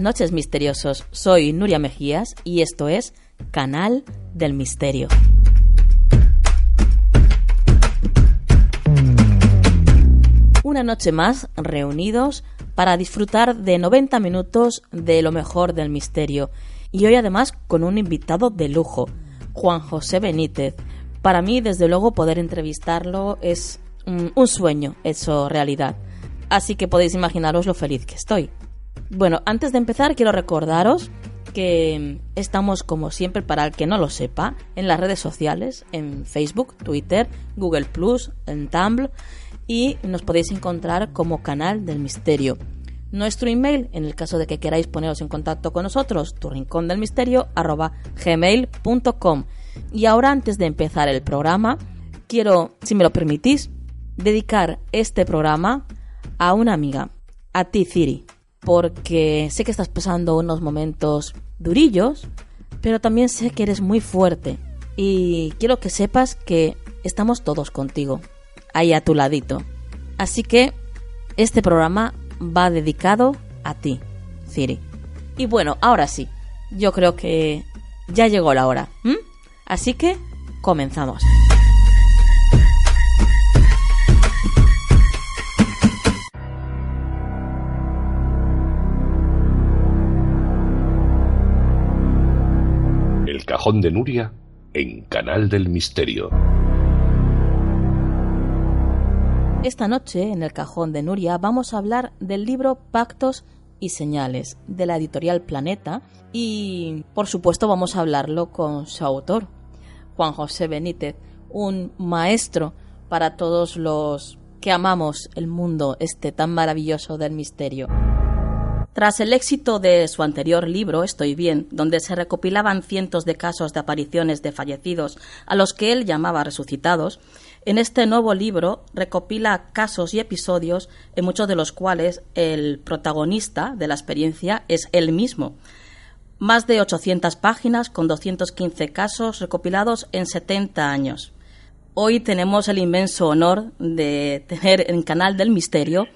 Buenas noches, misteriosos. Soy Nuria Mejías y esto es Canal del Misterio. Una noche más reunidos para disfrutar de 90 minutos de lo mejor del misterio. Y hoy además con un invitado de lujo, Juan José Benítez. Para mí, desde luego, poder entrevistarlo es un sueño hecho realidad. Así que podéis imaginaros lo feliz que estoy. Bueno, antes de empezar quiero recordaros que estamos como siempre para el que no lo sepa en las redes sociales, en Facebook, Twitter, Google Plus, en Tumblr y nos podéis encontrar como canal del misterio. Nuestro email, en el caso de que queráis poneros en contacto con nosotros, tu rincón del misterio gmail.com. Y ahora antes de empezar el programa, quiero, si me lo permitís, dedicar este programa a una amiga, a ti Ciri porque sé que estás pasando unos momentos durillos, pero también sé que eres muy fuerte y quiero que sepas que estamos todos contigo, ahí a tu ladito. Así que este programa va dedicado a ti, Ciri. Y bueno, ahora sí, yo creo que ya llegó la hora. Así que comenzamos. Cajón de Nuria en Canal del Misterio. Esta noche, en el Cajón de Nuria, vamos a hablar del libro Pactos y Señales de la editorial Planeta y, por supuesto, vamos a hablarlo con su autor, Juan José Benítez, un maestro para todos los que amamos el mundo este tan maravilloso del misterio. Tras el éxito de su anterior libro, Estoy bien, donde se recopilaban cientos de casos de apariciones de fallecidos a los que él llamaba resucitados, en este nuevo libro recopila casos y episodios en muchos de los cuales el protagonista de la experiencia es él mismo. Más de 800 páginas con 215 casos recopilados en 70 años. Hoy tenemos el inmenso honor de tener en Canal del Misterio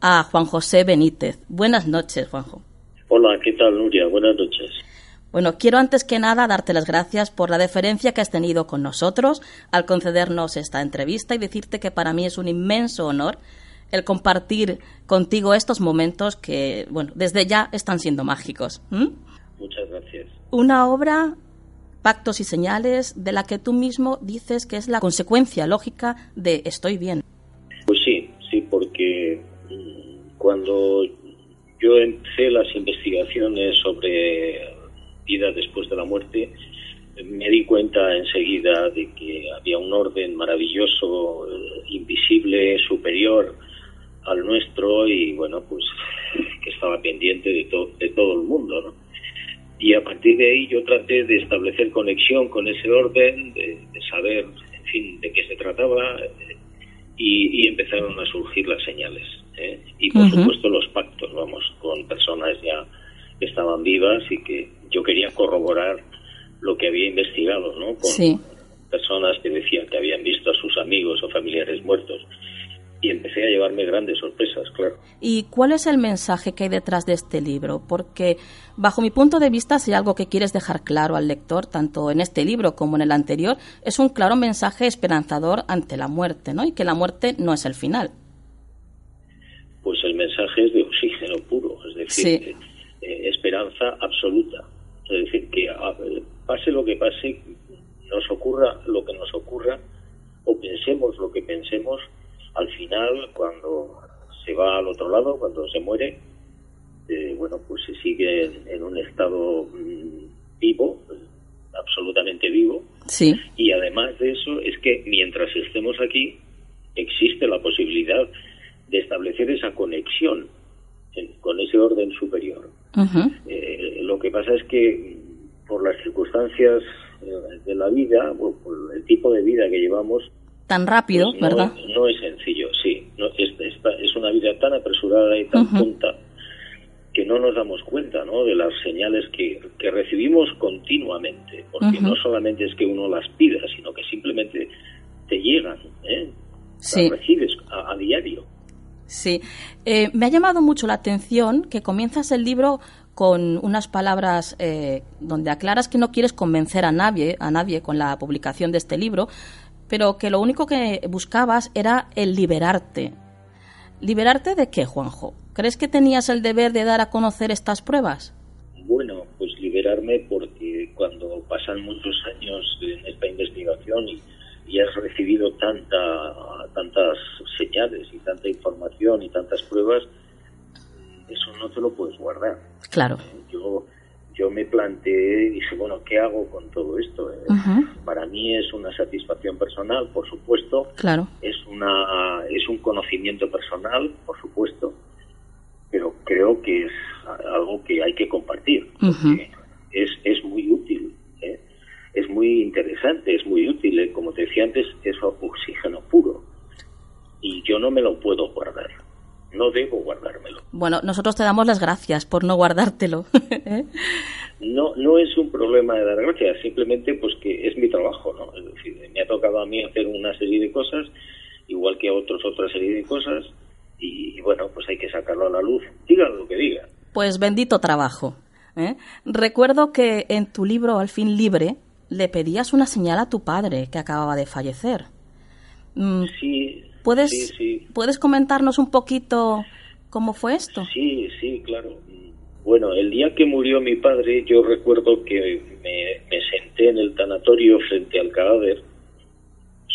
a Juan José Benítez. Buenas noches, Juanjo. Hola, ¿qué tal, Nuria? Buenas noches. Bueno, quiero antes que nada darte las gracias por la deferencia que has tenido con nosotros al concedernos esta entrevista y decirte que para mí es un inmenso honor el compartir contigo estos momentos que, bueno, desde ya están siendo mágicos. Muchas gracias. Una obra, Pactos y Señales, de la que tú mismo dices que es la consecuencia lógica de Estoy bien. Pues sí, sí, porque cuando yo empecé las investigaciones sobre vida después de la muerte, me di cuenta enseguida de que había un orden maravilloso, eh, invisible, superior al nuestro y bueno, pues que estaba pendiente de, de todo el mundo, Y a partir de ahí yo traté de establecer conexión con ese orden, de, saber, en fin, de qué se trataba y empezaron a surgir las señales. ¿Eh? y por supuesto los pactos, vamos, con personas ya que estaban vivas y que yo quería corroborar lo que había investigado, ¿no? Con personas que decían que habían visto a sus amigos o familiares muertos. Y empecé a llevarme grandes sorpresas, claro. ¿Y cuál es el mensaje que hay detrás de este libro? Porque, bajo mi punto de vista, si hay algo que quieres dejar claro al lector, tanto en este libro como en el anterior, es un claro mensaje esperanzador ante la muerte, ¿no? Y que la muerte no es el final mensaje es de oxígeno puro, es decir, eh, esperanza absoluta. Es decir, que pase lo que pase, nos ocurra lo que nos ocurra, o pensemos lo que pensemos, al final, cuando se va al otro lado, cuando se muere, eh, bueno, pues se sigue en, un estado mm, vivo, absolutamente vivo. Sí. Y además de eso, es que mientras estemos aquí, existe la posibilidad de establecer esa conexión con ese orden superior. Eh, lo que pasa es que por las circunstancias eh, de la vida, por el tipo de vida que llevamos, tan rápido, pues ¿verdad? no es sencillo, sí. No, es, es, una vida tan apresurada y tan tonta que no nos damos cuenta ¿no? de las señales que, que recibimos continuamente, porque no solamente es que uno las pida, sino que simplemente te llegan, ¿eh? las recibes a, diario. Sí, eh, me ha llamado mucho la atención que comienzas el libro con unas palabras eh, donde aclaras que no quieres convencer a nadie, a nadie con la publicación de este libro, pero que lo único que buscabas era el liberarte. ¿Liberarte de qué, Juanjo? ¿Crees que tenías el deber de dar a conocer estas pruebas? Bueno, pues liberarme porque cuando pasan muchos años en esta investigación y, has recibido tanta, tantas señales y tanta información y tantas pruebas, eso no te lo puedes guardar. Claro. Yo yo me planteé y dije, bueno, ¿qué hago con todo esto? Eh, para mí es una satisfacción personal, por supuesto. Claro. Es, una, es un conocimiento personal, por supuesto, pero creo que es algo que hay que compartir. es, es muy útil. Es muy interesante, es muy útil. ¿eh? Como te decía antes, es oxígeno puro. Y yo no me lo puedo guardar no debo guardármelo. Bueno, nosotros te damos las gracias por no guardártelo. ¿eh? No, no es un problema de dar gracias, simplemente pues que es mi trabajo, ¿no? Es decir, me ha tocado a mí hacer una serie de cosas, igual que a otros otra serie de cosas, y, bueno, pues hay que sacarlo a la luz, digan lo que digan. Pues bendito trabajo. ¿eh? Recuerdo que en tu libro Al fin libre le pedías una señal a tu padre que acababa de fallecer. Mm, sí, ¿Puedes, ¿Puedes comentarnos un poquito cómo fue esto? Sí, sí, claro. Bueno, el día que murió mi padre, yo recuerdo que me, senté en el tanatorio frente al cadáver,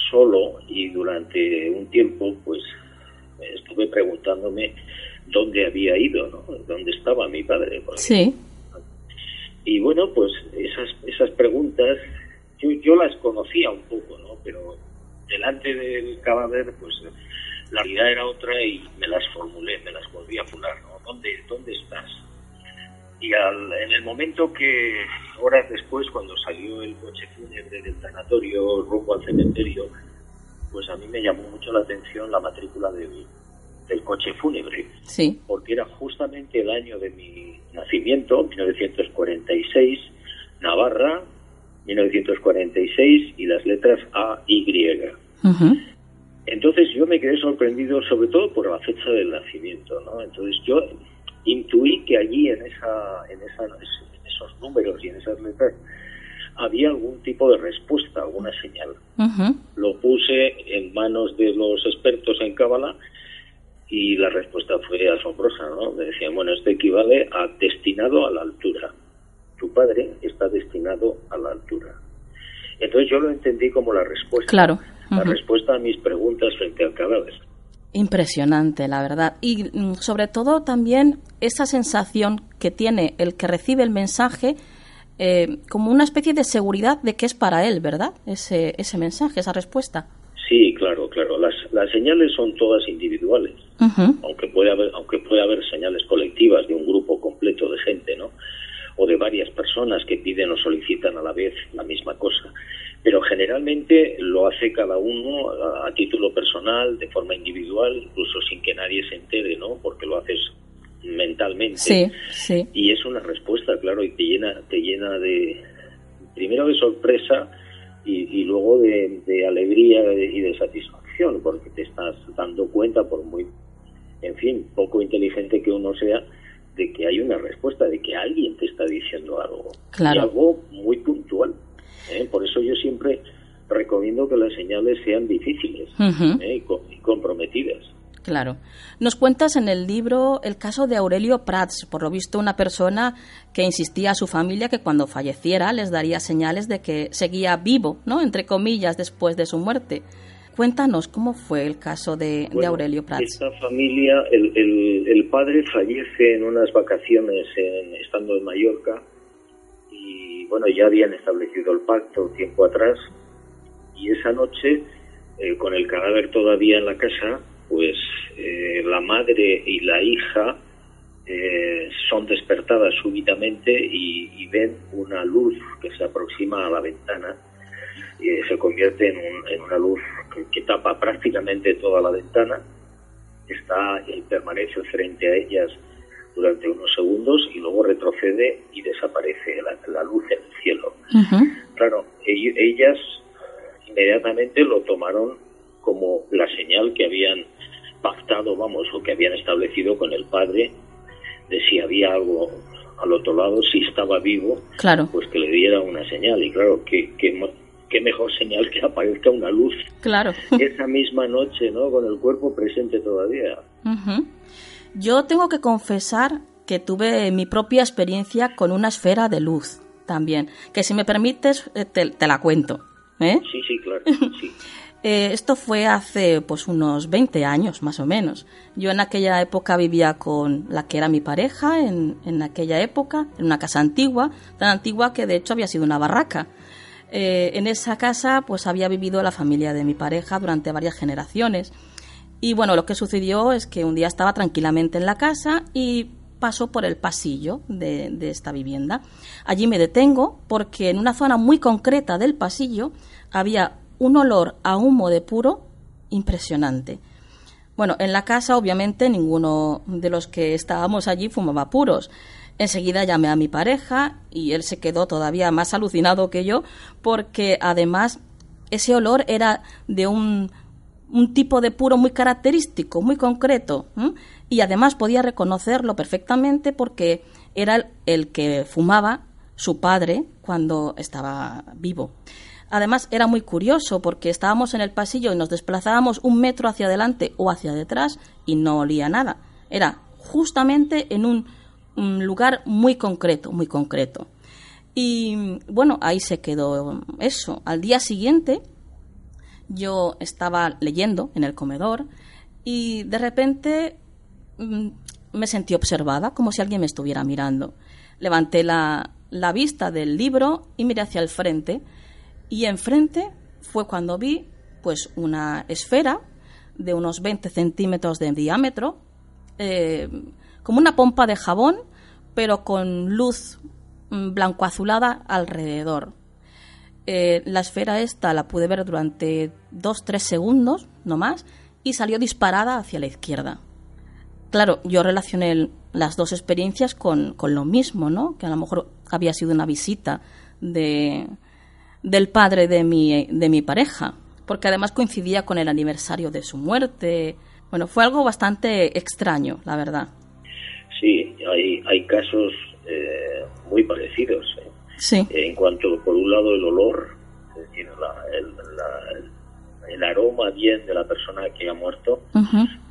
solo, y durante un tiempo, pues, estuve preguntándome dónde había ido, ¿no? ¿Dónde estaba mi padre? sí. Y bueno, pues esas, esas preguntas, yo, yo las conocía un poco, ¿no? Pero delante del cadáver, pues la realidad era otra y me las formulé, me las volví a fular, ¿no? ¿Dónde, dónde estás? Y en el momento que, horas después, cuando salió el coche fúnebre del tanatorio rumbo al cementerio, pues a mí me llamó mucho la atención la matrícula del, del coche fúnebre. Sí. Porque era justamente el año de mi nacimiento, 1946, Navarra, 1946 y las letras A, Y. Entonces yo me quedé sorprendido sobre todo por la fecha del nacimiento, ¿no? Entonces yo intuí que allí en, esa, en, esos números y en esas letras había algún tipo de respuesta, alguna señal. Lo puse en manos de los expertos en Cábala y la respuesta fue asombrosa, ¿no? Me decían, bueno, esto equivale a destinado a la altura tu padre está destinado a la altura. Entonces yo lo entendí como la respuesta. Claro. La respuesta a mis preguntas frente al cadáver. Impresionante, la verdad. Y mm, sobre todo también esa sensación que tiene el que recibe el mensaje eh, como una especie de seguridad de que es para él, ¿verdad? Ese, ese mensaje, esa respuesta. Sí, claro, claro. Las, las señales son todas individuales, aunque puede haber, aunque puede haber señales colectivas de un grupo completo de gente, ¿no? o de varias personas que piden o solicitan a la vez la misma cosa. Pero generalmente lo hace cada uno a, título personal, de forma individual, incluso sin que nadie se entere, ¿no? Porque lo haces mentalmente. Sí, sí. Y es una respuesta, claro, y te llena, te llena de, primero de sorpresa y, luego de, de alegría y de satisfacción, porque te estás dando cuenta, por muy, en fin, poco inteligente que uno sea, de que hay una respuesta, de que alguien te está diciendo algo. Claro. Y algo muy puntual. ¿eh? Por eso yo siempre recomiendo que las señales sean difíciles ¿eh? y, comprometidas. Claro. Nos cuentas en el libro el caso de Aurelio Prats, por lo visto una persona que insistía a su familia que cuando falleciera les daría señales de que seguía vivo, ¿no? Entre comillas, después de su muerte. Cuéntanos cómo fue el caso de, Aurelio Prats. Esta familia, el, padre fallece en unas vacaciones estando en Mallorca y bueno, ya habían establecido el pacto tiempo atrás y esa noche, eh, con el cadáver todavía en la casa, pues eh, la madre y la hija eh, son despertadas súbitamente y, ven una luz que se aproxima a la ventana y se convierte en, una luz que, tapa prácticamente toda la ventana, está y permanece frente a ellas durante unos segundos y luego retrocede y desaparece la, luz en el cielo. Claro, ellas inmediatamente lo tomaron como la señal que habían pactado, vamos, o que habían establecido con el padre de si había algo al otro lado, si estaba vivo, claro. pues que le diera una señal. Y claro, qué, qué, mejor señal que aparezca una luz claro. esa misma noche, ¿no? Con el cuerpo presente todavía. Yo tengo que confesar que tuve mi propia experiencia con una esfera de luz también, que si me permites eh, te, te la cuento. ¿eh? Sí, sí, claro. Sí. Eh, esto fue hace pues unos 20 años más o menos. Yo en aquella época vivía con la que era mi pareja, en, en aquella época, en una casa antigua, tan antigua que de hecho había sido una barraca. Eh, en esa casa pues había vivido la familia de mi pareja durante varias generaciones. Y bueno, lo que sucedió es que un día estaba tranquilamente en la casa y paso por el pasillo de, de, esta vivienda. Allí me detengo porque en una zona muy concreta del pasillo había un olor a humo de puro impresionante. Bueno, en la casa obviamente ninguno de los que estábamos allí fumaba puros. Enseguida llamé a mi pareja y él se quedó todavía más alucinado que yo porque además ese olor era de un, un tipo de puro muy característico, muy concreto y además podía reconocerlo perfectamente porque era el que fumaba su padre cuando estaba vivo. Además, era muy curioso porque estábamos en el pasillo y nos desplazábamos un metro hacia adelante o hacia detrás y no olía nada. Era justamente en un, lugar muy concreto, muy concreto. Y bueno, ahí se quedó eso. Al día siguiente yo estaba leyendo en el comedor y de repente mm, me sentí observada, como si alguien me estuviera mirando. Levanté la, la vista del libro y miré hacia el frente y enfrente fue cuando vi pues una esfera de unos 20 centímetros de diámetro, eh, como una pompa de jabón, pero con luz mm, blanco-azulada alrededor. Eh, la esfera esta la pude ver durante 2-3 segundos, no más, y salió disparada hacia la izquierda. Claro, yo relacioné las dos experiencias con, con lo mismo, ¿no? Que a lo mejor había sido una visita de, del padre de mi, de mi pareja, porque además coincidía con el aniversario de su muerte. Bueno, fue algo bastante extraño, la verdad. Sí, hay, hay casos eh, muy parecidos. ¿eh? Sí. En cuanto, por un lado, el olor, el, el, aroma bien de la persona que ha muerto,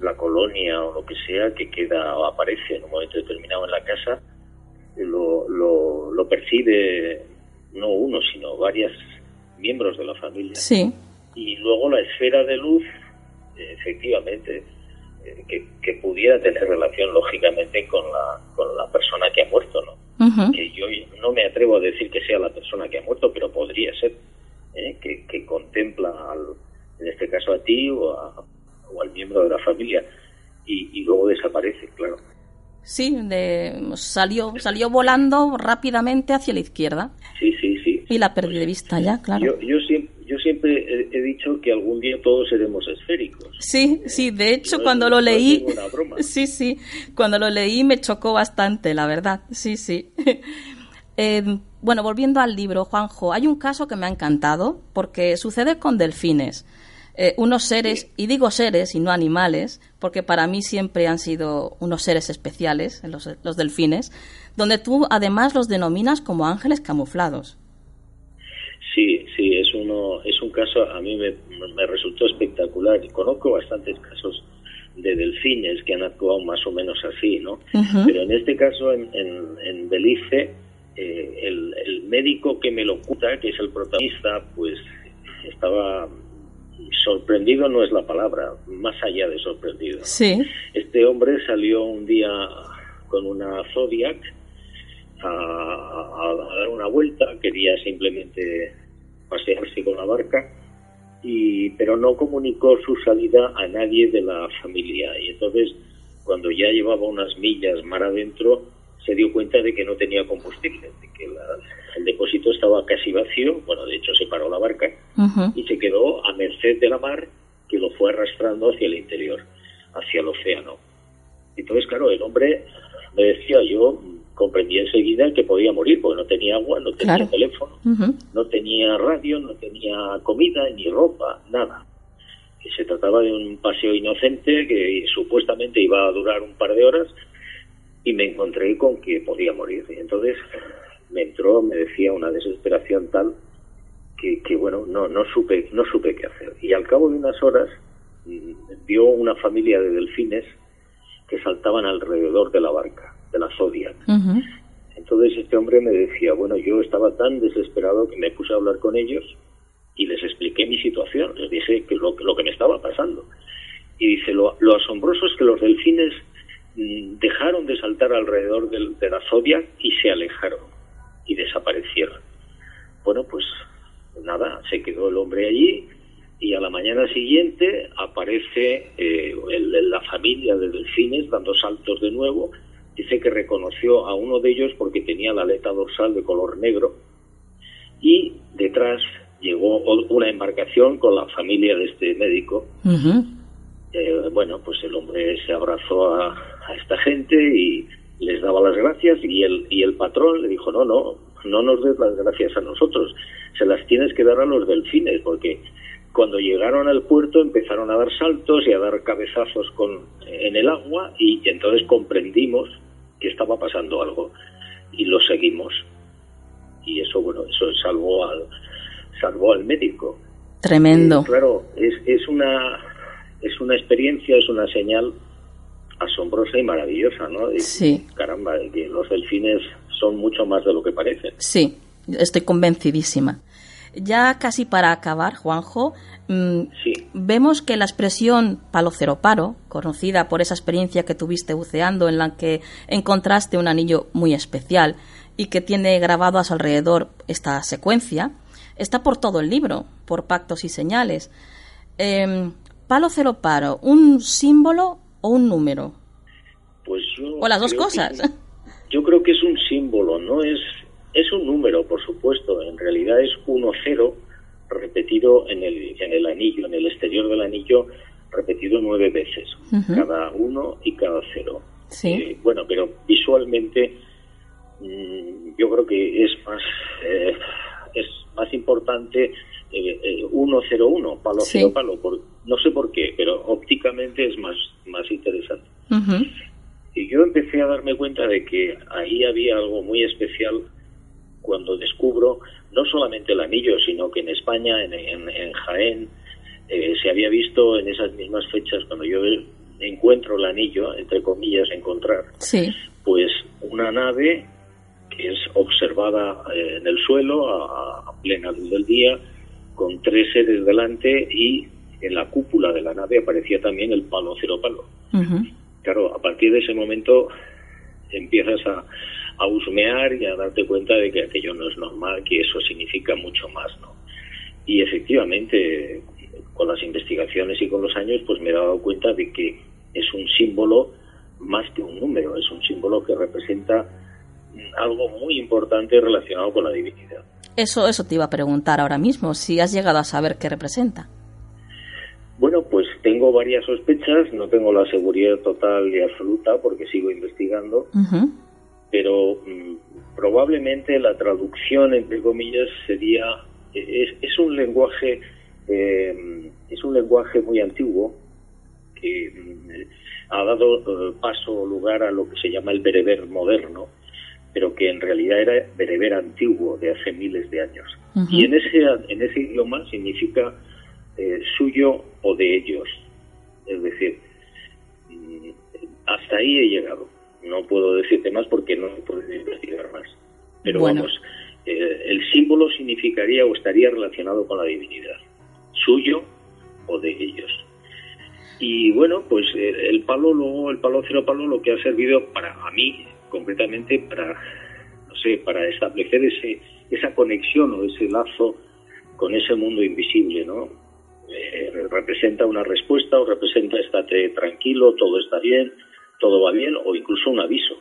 la colonia o lo que sea que queda o aparece en un momento determinado en la casa, lo, lo, lo percibe no uno, sino varios miembros de la familia. Sí. Y luego la esfera de luz, efectivamente, eh, que, pudiera tener relación lógicamente con la, con la persona que ha muerto, ¿no? Que yo no me atrevo a decir que sea la persona que ha muerto, pero podría ser, ¿eh? que, contempla, al, en este caso a ti o, o al miembro de la familia, y, y luego desaparece, claro. Sí, de, salió, salió volando rápidamente hacia la izquierda. Sí, sí, sí. Y la perdí de vista ya, claro. Yo, yo siempre he, dicho que algún día todos seremos esféricos. Sí, sí, de hecho cuando lo leí... Sí, sí, cuando lo leí me chocó bastante, la verdad. Sí, sí. Em, bueno, volviendo al libro, Juanjo, hay un caso que me ha encantado porque sucede con delfines. Eh, unos seres, y digo seres y no animales, porque para mí siempre han sido unos seres especiales, los, los delfines, donde tú además los denominas como ángeles camuflados. Sí, sí, es uno, es un caso a mí me, me resultó espectacular conozco bastantes casos de delfines que han actuado más o menos así, ¿no? Pero en este caso, en, en, Belice, eh, el, el, médico que me lo cuenta, que es el protagonista, pues estaba sorprendido no es la palabra, más allá de sorprendido. Sí. Este hombre salió un día con una Zodiac a, a dar una vuelta, quería simplemente pasearse con la barca y, pero no comunicó su salida a nadie de la familia. Y entonces, cuando ya llevaba unas millas mar adentro, se dio cuenta de que no tenía combustible, de que el depósito estaba casi vacío. Bueno, de hecho, se paró la barca y se quedó a merced de la mar que lo fue arrastrando hacia el interior, hacia el océano. Entonces, claro, el hombre me decía, yo comprendí enseguida que podía morir porque no tenía agua, no tenía teléfono, no tenía radio, no tenía comida ni ropa, nada. Que se trataba de un paseo inocente que supuestamente iba a durar un par de horas y me encontré con que podía morir. Y entonces me entró, me decía una desesperación tal que, que bueno, no, no supe, no supe qué hacer. Y al cabo de unas horas mm, vio una familia de delfines que saltaban alrededor de la barca de la Zodiac. Entonces este hombre me decía, bueno, yo estaba tan desesperado que me puse a hablar con ellos y les expliqué mi situación, les dije que lo, lo que me estaba pasando. Y dice, lo, asombroso es que los delfines mm, dejaron de saltar alrededor de, la Zodiac y se alejaron y desaparecieron. Bueno, pues nada, se quedó el hombre allí y a la mañana siguiente aparece eh, la familia de delfines dando saltos de nuevo dice que reconoció a uno de ellos porque tenía la aleta dorsal de color negro. Y detrás llegó una embarcación con la familia de este médico. Eh, bueno, pues el hombre se abrazó a, esta gente y les daba las gracias y el, y el patrón le dijo, no, no, no nos des las gracias a nosotros, se las tienes que dar a los delfines porque cuando llegaron al puerto empezaron a dar saltos y a dar cabezazos con, en el agua y entonces comprendimos que estaba pasando algo y lo seguimos. Y eso, bueno, eso salvó al, salvó al médico. Tremendo. claro, es, es, una, es una experiencia, es una señal asombrosa y maravillosa, ¿no? sí. Caramba, que los delfines son mucho más de lo que parecen. Sí, estoy convencidísima. Ya casi para acabar, Juanjo, mm, vemos que la expresión palo cero paro, conocida por esa experiencia que tuviste buceando en la que encontraste un anillo muy especial y que tiene grabado a su alrededor esta secuencia, está por todo el libro, por pactos y señales. Palo cero paro, ¿un símbolo o un número? Pues o las dos cosas. yo creo que es un símbolo, no es es un número, por supuesto, en realidad es 1-0 repetido en el, en el anillo, en el exterior del anillo, repetido nueve veces, cada uno y cada cero. Sí. Eh, bueno, pero visualmente mm, yo creo que es más, eh, es más importante eh, 101, palo cero palo, por, no sé por qué, pero ópticamente es más, más interesante. Y yo empecé a darme cuenta de que ahí había algo muy especial cuando descubro no solamente el anillo, sino que en España, en, Jaén, eh, se había visto en esas mismas fechas, cuando yo encuentro el anillo, entre comillas, encontrar, pues una nave que es observada eh, en el suelo a, plena luz del día, con tres seres delante y en la cúpula de la nave aparecía también el palo cero palo. Claro, a partir de ese momento empiezas a, a husmear y a darte cuenta de que aquello no es normal, que eso significa mucho más, ¿no? Y efectivamente, con las investigaciones y con los años, pues me he dado cuenta de que es un símbolo más que un número, es un símbolo que representa algo muy importante relacionado con la divinidad. Eso, eso te iba a preguntar ahora mismo, si has llegado a saber qué representa. Bueno, pues tengo varias sospechas, no tengo la seguridad total y absoluta porque sigo investigando, pero mm, probablemente la traducción, entre comillas, sería, es, un lenguaje, eh, es un lenguaje muy antiguo que mm, ha dado eh, paso o lugar a lo que se llama el bereber moderno, pero que en realidad era bereber antiguo de hace miles de años. Y en ese, en ese idioma significa eh, suyo o de ellos. Es decir, hasta ahí he llegado. No puedo decirte más porque no puedo investigar más. Pero vamos, eh, el símbolo significaría o estaría relacionado con la divinidad, suyo o de ellos. Y bueno, pues eh, el palo, luego el palo cero palo, lo que ha servido para a mí, concretamente, para, no sé, para establecer ese, esa conexión o ese lazo con ese mundo invisible, ¿no? Eh, representa una respuesta o representa estate tranquilo, todo está bien, todo va bien o incluso un aviso.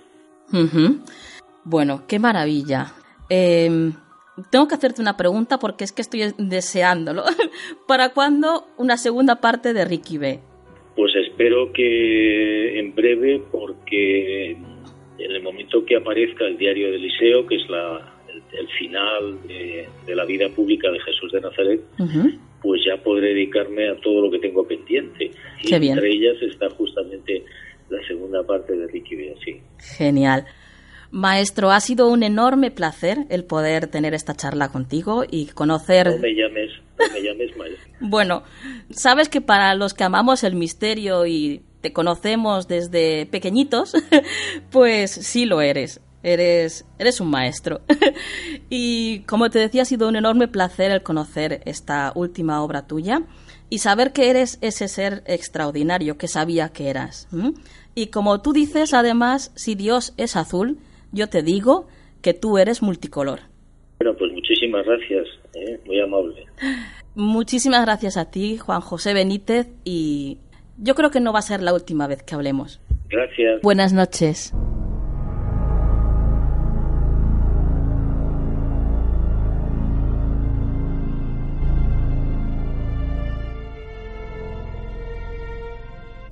Bueno, qué maravilla. Em, tengo que hacerte una pregunta porque es que estoy deseándolo. ¿Para cuándo una segunda parte de Ricky B? Pues espero que en breve porque en el momento que aparezca el diario de Eliseo, que es la, el, final de, la vida pública de Jesús de Nazaret, pues ya podré dedicarme a todo lo que tengo pendiente. y entre ellas está justamente la segunda parte de Ricky B. Sí. Genial. Maestro, ha sido un enorme placer el poder tener esta charla contigo y conocer... No me llames, no me llames maestro. bueno, sabes que para los que amamos el misterio y te conocemos desde pequeñitos, pues sí lo eres. Eres, eres un maestro. y como te decía, ha sido un enorme placer el conocer esta última obra tuya y saber que eres ese ser extraordinario que sabía que eras. Y como tú dices, además, si Dios es azul, yo te digo que tú eres multicolor. Bueno, pues muchísimas gracias, ¿eh? muy amable. Muchísimas gracias a ti, Juan José Benítez, y yo creo que no va a ser la última vez que hablemos. Gracias. Buenas noches.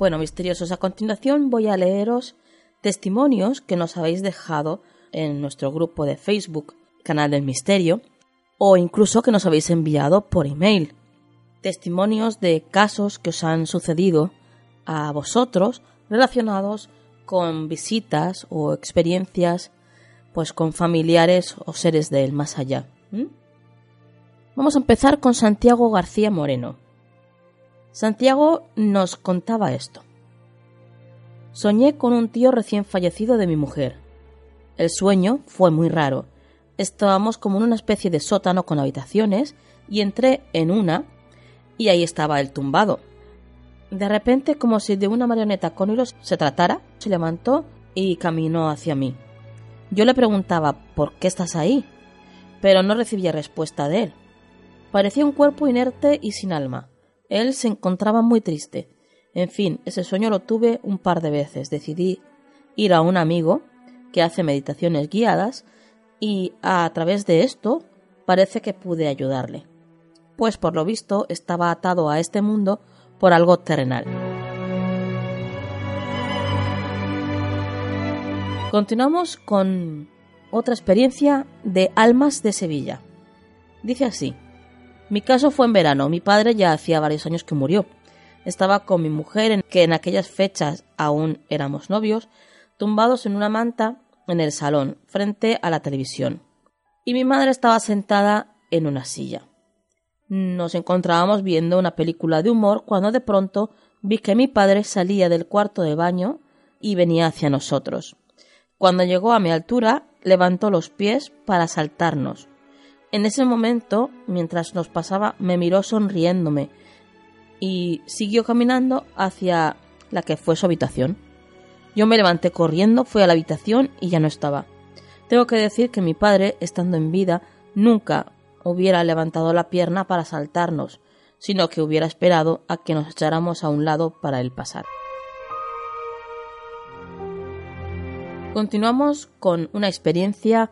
Bueno, misteriosos, a continuación voy a leeros testimonios que nos habéis dejado en nuestro grupo de Facebook, Canal del Misterio, o incluso que nos habéis enviado por email. Testimonios de casos que os han sucedido a vosotros relacionados con visitas o experiencias pues con familiares o seres del más allá. Vamos a empezar con Santiago García Moreno. Santiago nos contaba esto. Soñé con un tío recién fallecido de mi mujer. El sueño fue muy raro. Estábamos como en una especie de sótano con habitaciones y entré en una y ahí estaba él tumbado. De repente, como si de una marioneta con hilos se tratara, se levantó y caminó hacia mí. Yo le preguntaba ¿por qué estás ahí? pero no recibía respuesta de él. Parecía un cuerpo inerte y sin alma. Él se encontraba muy triste. En fin, ese sueño lo tuve un par de veces. Decidí ir a un amigo que hace meditaciones guiadas y a través de esto parece que pude ayudarle. Pues por lo visto estaba atado a este mundo por algo terrenal. Continuamos con otra experiencia de Almas de Sevilla. Dice así, mi caso fue en verano, mi padre ya hacía varios años que murió, estaba con mi mujer, que en aquellas fechas aún éramos novios, tumbados en una manta en el salón, frente a la televisión. Y mi madre estaba sentada en una silla. Nos encontrábamos viendo una película de humor cuando de pronto vi que mi padre salía del cuarto de baño y venía hacia nosotros. Cuando llegó a mi altura, levantó los pies para saltarnos. En ese momento, mientras nos pasaba, me miró sonriéndome y siguió caminando hacia la que fue su habitación. Yo me levanté corriendo, fui a la habitación y ya no estaba. Tengo que decir que mi padre, estando en vida, nunca hubiera levantado la pierna para saltarnos, sino que hubiera esperado a que nos echáramos a un lado para él pasar. Continuamos con una experiencia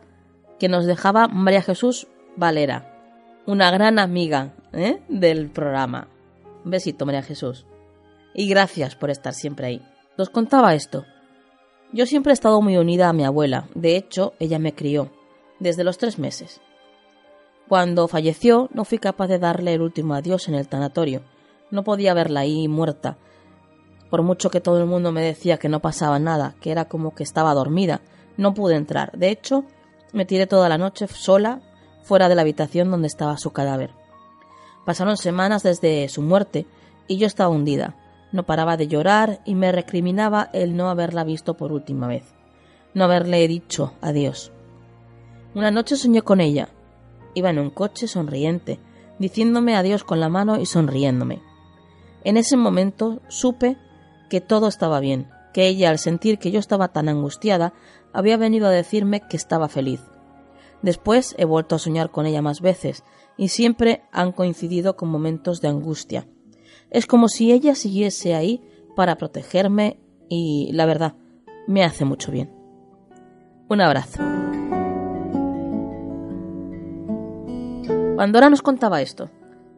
que nos dejaba María Jesús Valera, una gran amiga ¿eh? del programa. Besito, María Jesús. Y gracias por estar siempre ahí. Os contaba esto. Yo siempre he estado muy unida a mi abuela. De hecho, ella me crió. Desde los tres meses. Cuando falleció, no fui capaz de darle el último adiós en el tanatorio. No podía verla ahí muerta. Por mucho que todo el mundo me decía que no pasaba nada, que era como que estaba dormida, no pude entrar. De hecho, me tiré toda la noche sola fuera de la habitación donde estaba su cadáver. Pasaron semanas desde su muerte y yo estaba hundida. No paraba de llorar y me recriminaba el no haberla visto por última vez, no haberle dicho adiós. Una noche soñé con ella. Iba en un coche sonriente, diciéndome adiós con la mano y sonriéndome. En ese momento supe que todo estaba bien, que ella, al sentir que yo estaba tan angustiada, había venido a decirme que estaba feliz. Después he vuelto a soñar con ella más veces, y siempre han coincidido con momentos de angustia. Es como si ella siguiese ahí para protegerme y, la verdad, me hace mucho bien. Un abrazo. Pandora nos contaba esto.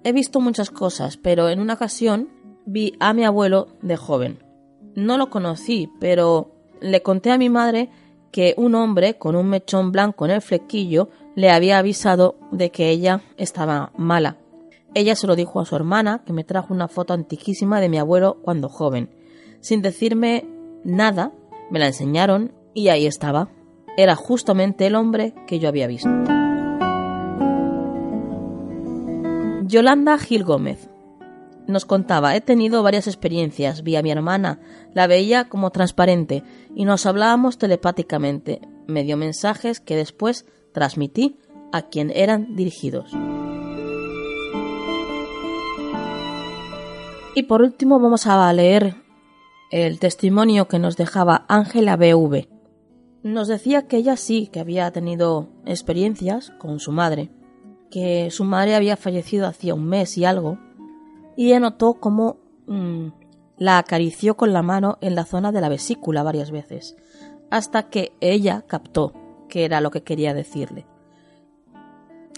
He visto muchas cosas, pero en una ocasión vi a mi abuelo de joven. No lo conocí, pero le conté a mi madre que un hombre con un mechón blanco en el flequillo le había avisado de que ella estaba mala. Ella se lo dijo a su hermana, que me trajo una foto antiquísima de mi abuelo cuando joven. Sin decirme nada, me la enseñaron y ahí estaba. Era justamente el hombre que yo había visto. Yolanda Gil Gómez nos contaba, he tenido varias experiencias, vi a mi hermana, la veía como transparente y nos hablábamos telepáticamente. Me dio mensajes que después transmití a quien eran dirigidos. Y por último vamos a leer el testimonio que nos dejaba Ángela BV. Nos decía que ella sí que había tenido experiencias con su madre, que su madre había fallecido hacía un mes y algo, y ella notó cómo mm, la acarició con la mano en la zona de la vesícula varias veces, hasta que ella captó que era lo que quería decirle.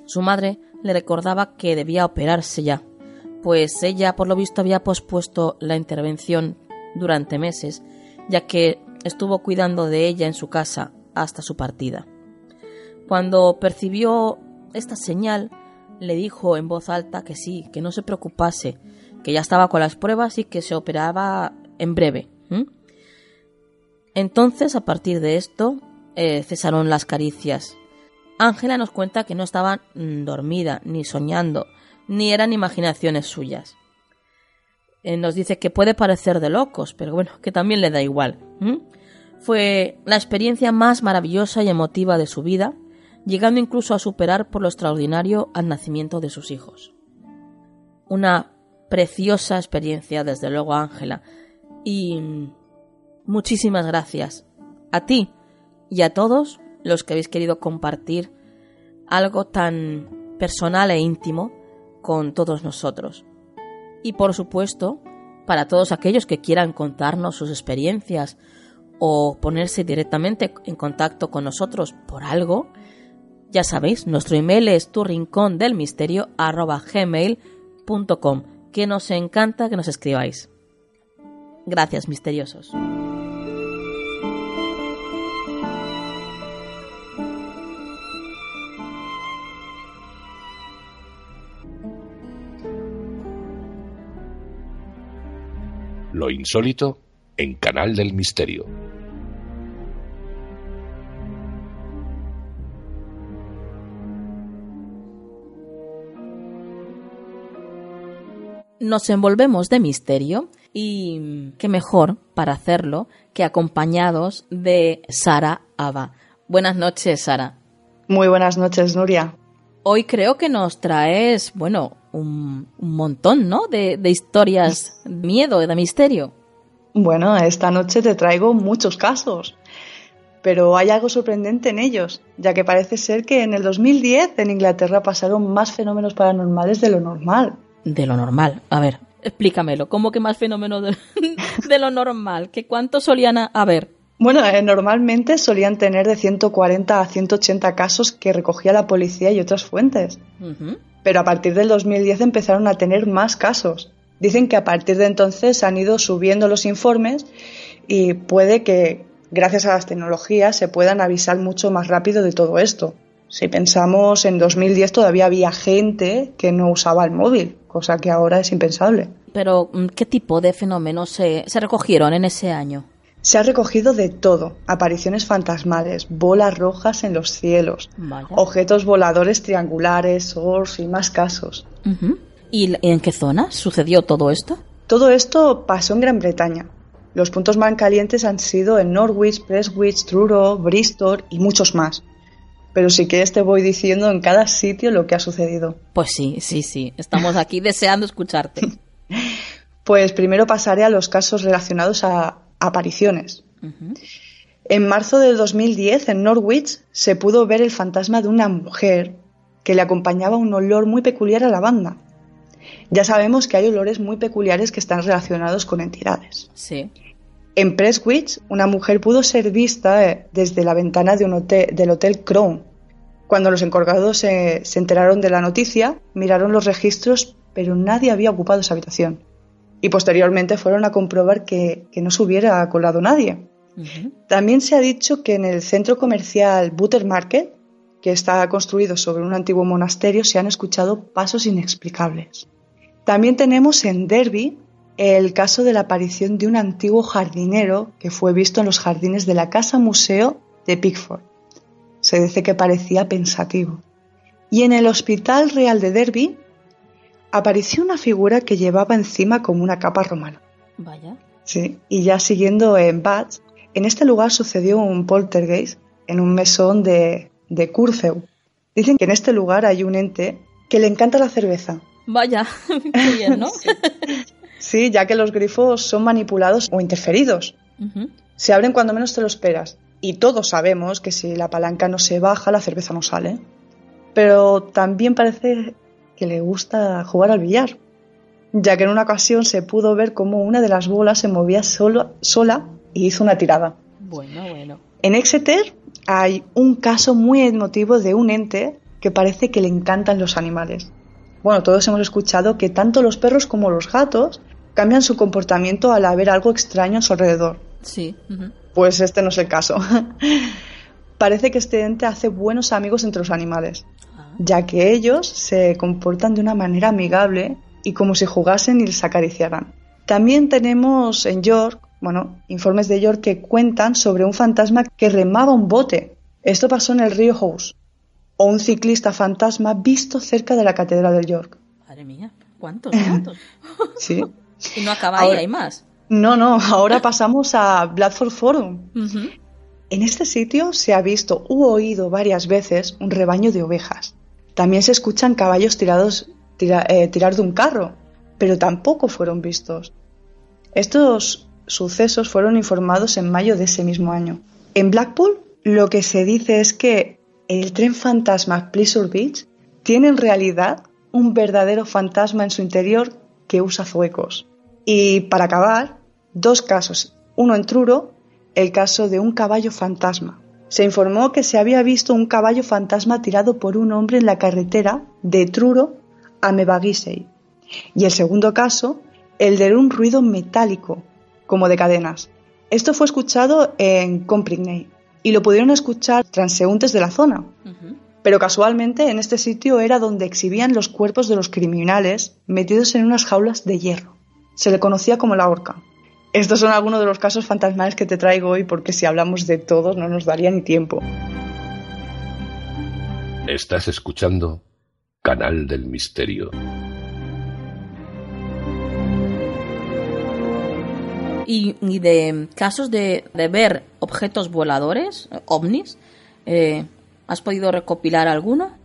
Su madre le recordaba que debía operarse ya, pues ella por lo visto había pospuesto la intervención durante meses, ya que estuvo cuidando de ella en su casa hasta su partida. Cuando percibió esta señal, le dijo en voz alta que sí, que no se preocupase, que ya estaba con las pruebas y que se operaba en breve. Entonces, a partir de esto, eh, cesaron las caricias. Ángela nos cuenta que no estaba mm, dormida, ni soñando, ni eran imaginaciones suyas. Eh, nos dice que puede parecer de locos, pero bueno, que también le da igual. Fue la experiencia más maravillosa y emotiva de su vida llegando incluso a superar por lo extraordinario al nacimiento de sus hijos. Una preciosa experiencia, desde luego, Ángela, y muchísimas gracias a ti y a todos los que habéis querido compartir algo tan personal e íntimo con todos nosotros. Y por supuesto, para todos aquellos que quieran contarnos sus experiencias o ponerse directamente en contacto con nosotros por algo, ya sabéis, nuestro email es tu rincón del misterio que nos encanta que nos escribáis. Gracias, misteriosos. Lo insólito en Canal del Misterio. Nos envolvemos de misterio y qué mejor para hacerlo que acompañados de Sara Ava. Buenas noches, Sara. Muy buenas noches, Nuria. Hoy creo que nos traes, bueno, un, montón, ¿no? De, de historias de miedo, de misterio. Bueno, esta noche te traigo muchos casos, pero hay algo sorprendente en ellos, ya que parece ser que en el 2010 en Inglaterra pasaron más fenómenos paranormales de lo normal de lo normal. A ver, explícamelo. ¿Cómo que más fenómeno de, lo normal? ¿Que cuántos solían haber? Bueno, eh, normalmente solían tener de 140 a 180 casos que recogía la policía y otras fuentes. Pero a partir del 2010 empezaron a tener más casos. Dicen que a partir de entonces han ido subiendo los informes y puede que gracias a las tecnologías se puedan avisar mucho más rápido de todo esto. Si pensamos en 2010 todavía había gente que no usaba el móvil, cosa que ahora es impensable. Pero, mm, ¿qué tipo de fenómenos se, recogieron en ese año? Se ha recogido de todo, apariciones fantasmales, bolas rojas en los cielos, objetos voladores triangulares, ors y más casos. ¿Y en qué zona sucedió todo esto? Todo esto pasó en Gran Bretaña. Los puntos más calientes han sido en Norwich, Prestwich, Truro, Bristol y muchos más. Pero sí que te voy diciendo en cada sitio lo que ha sucedido. Pues sí, sí, sí. Estamos aquí deseando escucharte. Pues primero pasaré a los casos relacionados a apariciones. En marzo del 2010, en Norwich, se pudo ver el fantasma de una mujer que le acompañaba un olor muy peculiar a la banda. Ya sabemos que hay olores muy peculiares que están relacionados con entidades. Sí. En Prestwich, una mujer pudo ser vista eh, desde la ventana de un hotel, del Hotel Crown. Cuando los encargados se, enteraron de la noticia, miraron los registros, pero nadie había ocupado esa habitación. Y posteriormente fueron a comprobar que, no se hubiera colado nadie. También se ha dicho que en el centro comercial Butter Market, que está construido sobre un antiguo monasterio, se han escuchado pasos inexplicables. También tenemos en Derby el caso de la aparición de un antiguo jardinero que fue visto en los jardines de la Casa Museo de Pickford. Se dice que parecía pensativo. Y en el Hospital Real de Derby apareció una figura que llevaba encima como una capa romana. Vaya. Sí, y ya siguiendo en Bath, en este lugar sucedió un poltergeist en un mesón de, de Curfew. Dicen que en este lugar hay un ente que le encanta la cerveza Vaya, qué bien, ¿no? sí. Ya que los grifos son manipulados o interferidos. Se abren cuando menos te lo esperas. Y todos sabemos que si la palanca no se baja, la cerveza no sale. Pero también parece que le gusta jugar al billar, ya que en una ocasión se pudo ver cómo una de las bolas se movía solo, sola y hizo una tirada. Bueno, bueno. En Exeter hay un caso muy emotivo de un ente que parece que le encantan los animales bueno, todos hemos escuchado que tanto los perros como los gatos cambian su comportamiento al haber algo extraño a su alrededor. Sí. Pues este no es el caso. Parece que este ente hace buenos amigos entre los animales, ah. ya que ellos se comportan de una manera amigable y como si jugasen y les acariciaran. También tenemos en York, bueno, informes de York que cuentan sobre un fantasma que remaba un bote. Esto pasó en el río House o un ciclista fantasma visto cerca de la Catedral de York. Madre mía, ¿cuántos? ¿Cuántos? sí. y no acaba ahí, hay más. No, no, ahora pasamos a Bradford Forum. En este sitio se ha visto u oído varias veces un rebaño de ovejas. También se escuchan caballos tirados, eh, tirar de un carro, pero tampoco fueron vistos. Estos sucesos fueron informados en mayo de ese mismo año. En Blackpool lo que se dice es que el tren fantasma Pleasure Beach tiene en realidad un verdadero fantasma en su interior que usa zuecos. Y para acabar, dos casos, uno en Truro, el caso de un caballo fantasma. Se informó que se había visto un caballo fantasma tirado por un hombre en la carretera de Truro a Mebagisei. Y el segundo caso, el de un ruido metálico, como de cadenas. Esto fue escuchado en Comprigney y lo pudieron escuchar transeúntes de la zona. Pero casualmente en este sitio era donde exhibían los cuerpos de los criminales metidos en unas jaulas de hierro. Se le conocía como la horca. Estos son algunos de los casos fantasmales que te traigo hoy porque si hablamos de todos no nos daría ni tiempo. Estás escuchando Canal del Misterio. Y, de casos de, ver objetos voladores, ovnis, eh, ¿has podido recopilar alguno?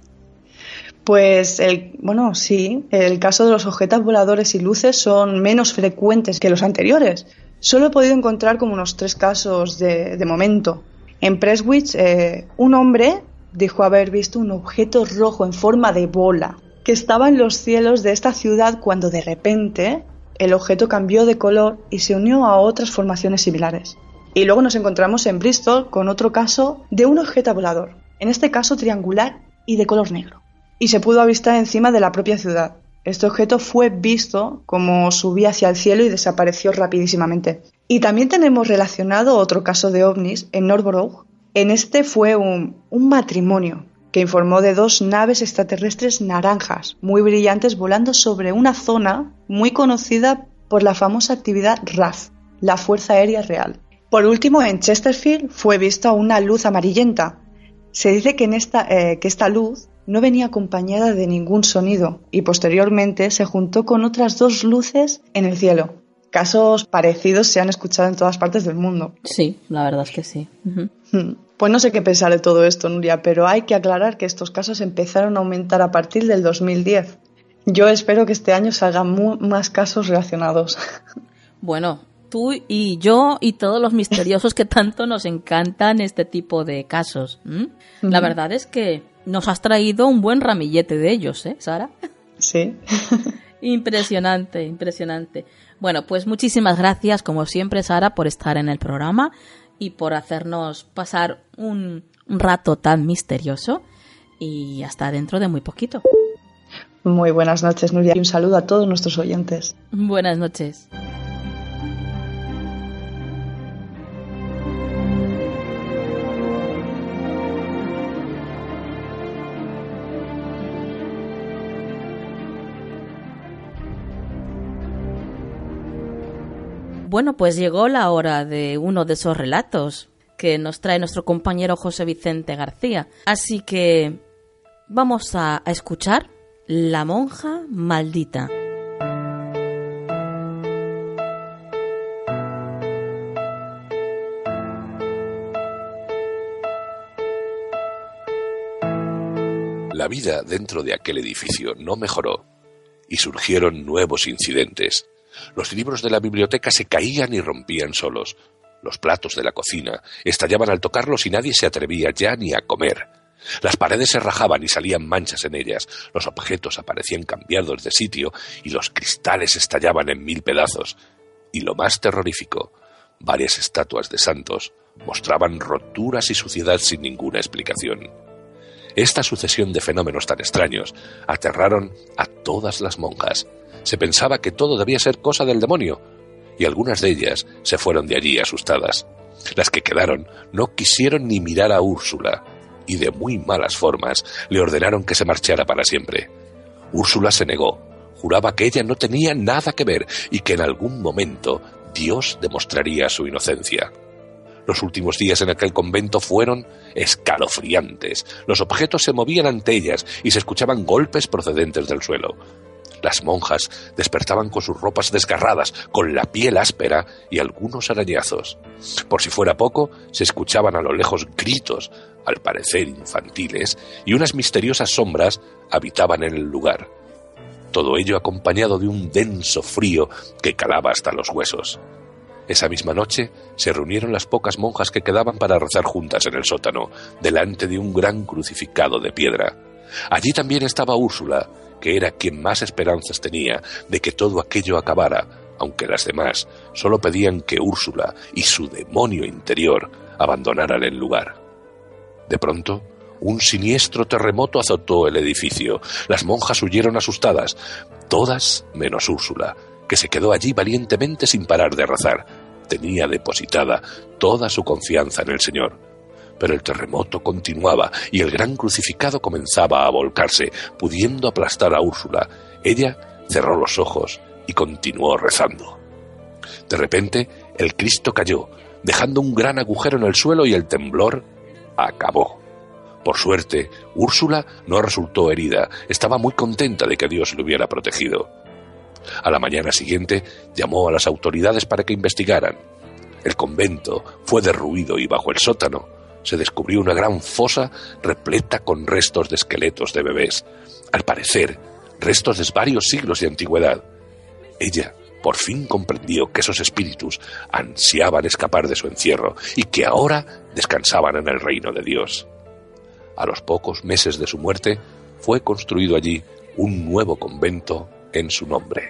Pues el, bueno, sí, el caso de los objetos voladores y luces son menos frecuentes que los anteriores. Solo he podido encontrar como unos tres casos de, momento. En Prestwich, eh, un hombre dijo haber visto un objeto rojo en forma de bola que estaba en los cielos de esta ciudad cuando de repente el objeto cambió de color y se unió a otras formaciones similares. Y luego nos encontramos en Bristol con otro caso de un objeto volador, en este caso triangular y de color negro. Y se pudo avistar encima de la propia ciudad. Este objeto fue visto como subía hacia el cielo y desapareció rapidísimamente. Y también tenemos relacionado otro caso de ovnis en Norborough. En este fue un, matrimonio que informó de dos naves extraterrestres naranjas, muy brillantes, volando sobre una zona muy conocida por la famosa actividad RAF, la Fuerza Aérea Real. Por último, en Chesterfield fue vista una luz amarillenta. Se dice que, eh, que esta luz no venía acompañada de ningún sonido y posteriormente se juntó con otras dos luces en el cielo. casos parecidos se han escuchado en todas partes del mundo. Sí, la verdad es que sí. Hmm. Pues no sé qué pensar de todo esto, Nuria, pero hay que aclarar que estos casos empezaron a aumentar a partir del 2010. Yo espero que este año salgan más casos relacionados. Bueno, tú y yo y todos los misteriosos que tanto nos encantan este tipo de casos. La verdad es que nos has traído un buen ramillete de ellos, ¿eh, Sara? Sí. impresionante, impresionante. Bueno, pues muchísimas gracias, como siempre, Sara, por estar en el programa y por hacernos pasar un rato tan misterioso. Y hasta dentro de muy poquito. Muy buenas noches, Nuria, y un saludo a todos nuestros oyentes. Buenas noches. Bueno, pues llegó la hora de uno de esos relatos que nos trae nuestro compañero José Vicente García. Así que vamos a, escuchar La monja maldita. La vida dentro de aquel edificio no mejoró y surgieron nuevos incidentes. Los libros de la biblioteca se caían y rompían solos. Los platos de la cocina estallaban al tocarlos y nadie se atrevía ya ni a comer. Las paredes se rajaban y salían manchas en ellas, los objetos aparecían cambiados de sitio y los cristales estallaban en mil pedazos. Y lo más terrorífico, varias estatuas de santos mostraban roturas y suciedad sin ninguna explicación. Esta sucesión de fenómenos tan extraños aterraron a todas las monjas, se pensaba que todo debía ser cosa del demonio, y algunas de ellas se fueron de allí asustadas. Las que quedaron no quisieron ni mirar a Úrsula, y de muy malas formas le ordenaron que se marchara para siempre. Úrsula se negó, juraba que ella no tenía nada que ver y que en algún momento Dios demostraría su inocencia. Los últimos días en aquel convento fueron escalofriantes. Los objetos se movían ante ellas y se escuchaban golpes procedentes del suelo. Las monjas despertaban con sus ropas desgarradas, con la piel áspera y algunos arañazos. Por si fuera poco, se escuchaban a lo lejos gritos, al parecer infantiles, y unas misteriosas sombras habitaban en el lugar. Todo ello acompañado de un denso frío que calaba hasta los huesos. Esa misma noche se reunieron las pocas monjas que quedaban para rezar juntas en el sótano, delante de un gran crucificado de piedra. Allí también estaba Úrsula, que era quien más esperanzas tenía de que todo aquello acabara, aunque las demás solo pedían que Úrsula y su demonio interior abandonaran el lugar. De pronto, un siniestro terremoto azotó el edificio. Las monjas huyeron asustadas, todas menos Úrsula, que se quedó allí valientemente sin parar de rezar. Tenía depositada toda su confianza en el Señor pero el terremoto continuaba y el gran crucificado comenzaba a volcarse, pudiendo aplastar a Úrsula. Ella cerró los ojos y continuó rezando. De repente, el Cristo cayó, dejando un gran agujero en el suelo y el temblor acabó. Por suerte, Úrsula no resultó herida, estaba muy contenta de que Dios le hubiera protegido. A la mañana siguiente llamó a las autoridades para que investigaran. El convento fue derruido y bajo el sótano se descubrió una gran fosa repleta con restos de esqueletos de bebés, al parecer restos de varios siglos de antigüedad. Ella por fin comprendió que esos espíritus ansiaban escapar de su encierro y que ahora descansaban en el reino de Dios. A los pocos meses de su muerte fue construido allí un nuevo convento en su nombre.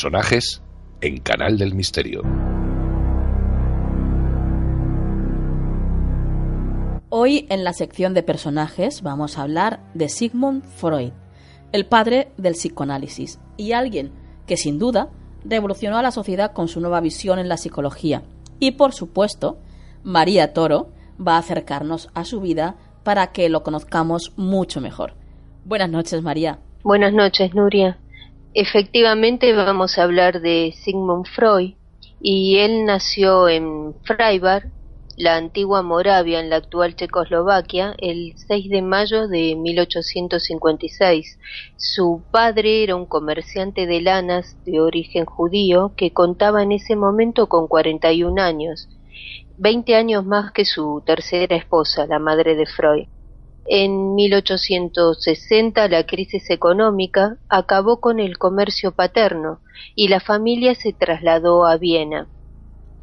Personajes en Canal del Misterio. Hoy en la sección de personajes vamos a hablar de Sigmund Freud, el padre del psicoanálisis, y alguien que sin duda revolucionó a la sociedad con su nueva visión en la psicología, Y por supuesto, María Toro va a acercarnos a su vida para que lo conozcamos mucho mejor. Buenas noches, María. Buenas noches, Nuria. Efectivamente vamos a hablar de Sigmund Freud y él nació en Freiburg, la antigua Moravia en la actual Checoslovaquia, el 6 de mayo de 1856. Su padre era un comerciante de lanas de origen judío que contaba en ese momento con 41 años, 20 años más que su tercera esposa, la madre de Freud. En 1860 la crisis económica acabó con el comercio paterno y la familia se trasladó a Viena.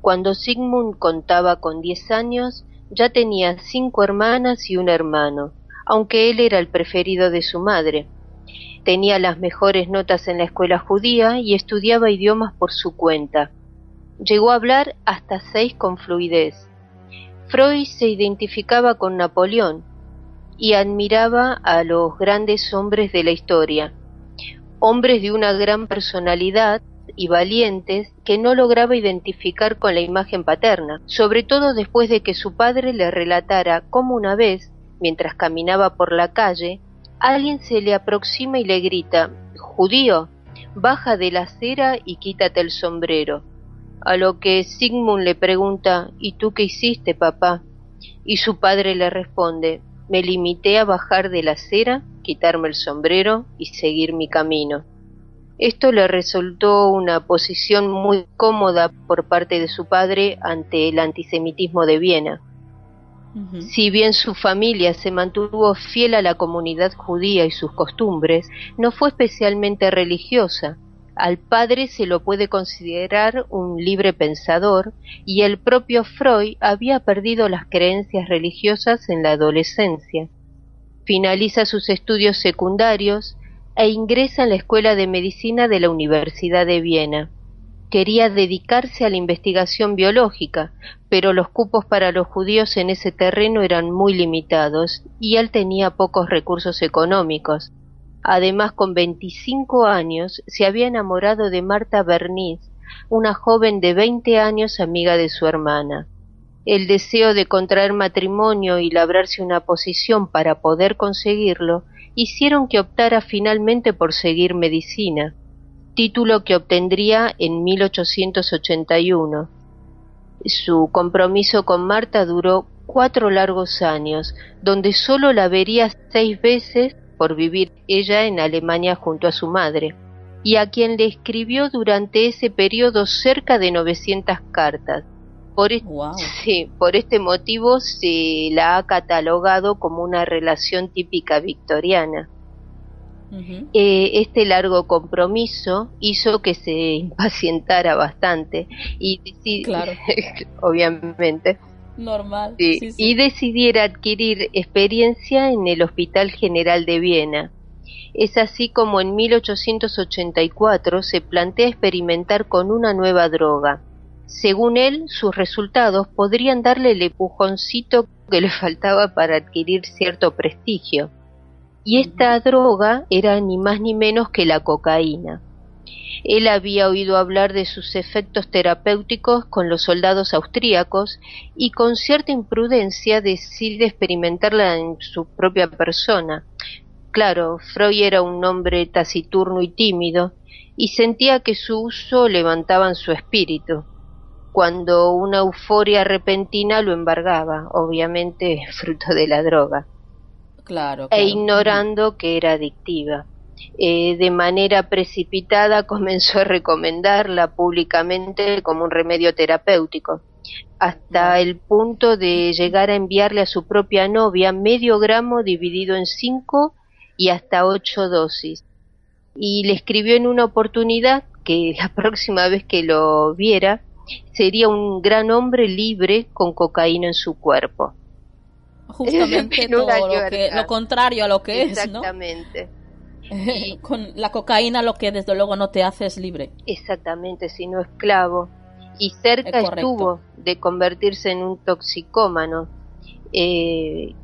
Cuando Sigmund contaba con diez años, ya tenía cinco hermanas y un hermano, aunque él era el preferido de su madre. Tenía las mejores notas en la escuela judía y estudiaba idiomas por su cuenta. Llegó a hablar hasta seis con fluidez. Freud se identificaba con Napoleón y admiraba a los grandes hombres de la historia, hombres de una gran personalidad y valientes que no lograba identificar con la imagen paterna, sobre todo después de que su padre le relatara cómo una vez, mientras caminaba por la calle, alguien se le aproxima y le grita Judío, baja de la acera y quítate el sombrero. A lo que Sigmund le pregunta ¿Y tú qué hiciste, papá? Y su padre le responde Me limité a bajar de la acera, quitarme el sombrero y seguir mi camino. Esto le resultó una posición muy cómoda por parte de su padre ante el antisemitismo de Viena. Si bien su familia se mantuvo fiel a la comunidad judía y sus costumbres, no fue especialmente religiosa. Al padre se lo puede considerar un libre pensador y el propio Freud había perdido las creencias religiosas en la adolescencia. Finaliza sus estudios secundarios e ingresa en la Escuela de Medicina de la Universidad de Viena. Quería dedicarse a la investigación biológica, pero los cupos para los judíos en ese terreno eran muy limitados y él tenía pocos recursos económicos. Además, con 25 años se había enamorado de Marta Berniz, una joven de 20 años amiga de su hermana. El deseo de contraer matrimonio y labrarse una posición para poder conseguirlo hicieron que optara finalmente por seguir medicina, título que obtendría en 1881. Su compromiso con Marta duró cuatro largos años, donde sólo la vería seis veces por vivir ella en Alemania junto a su madre, y a quien le escribió durante ese periodo cerca de 900 cartas, por, sí, por este motivo se la ha catalogado como una relación típica victoriana. Eh, este largo compromiso hizo que se impacientara bastante y claro. obviamente normal y decidiera adquirir experiencia en el Hospital General de Viena. Es así como en 1884 se plantea experimentar con una nueva droga, según él, sus resultados podrían darle el empujoncito que le faltaba para adquirir cierto prestigio. Y esta droga era ni más ni menos que la cocaína. Él había oído hablar de sus efectos terapéuticos con los soldados austríacos y con cierta imprudencia decide experimentarla en su propia persona. Claro, Freud era un hombre taciturno y tímido, y sentía que su uso levantaba su espíritu cuando una euforia repentina lo embargaba, obviamente fruto de la droga. Claro, E ignorando que era adictiva. Eh, de manera precipitada comenzó a recomendarla públicamente como un remedio terapéutico, hasta el punto de llegar a enviarle a su propia novia medio gramo dividido en cinco y hasta ocho dosis. Y le escribió en una oportunidad que la próxima vez que lo viera sería un gran hombre libre con cocaína en su cuerpo. Justamente todo lo, contrario a lo que es, Exactamente. con la cocaína lo que desde luego no te hace es libre. Exactamente, sino esclavo. Y cerca estuvo de convertirse en un toxicómano. Eh,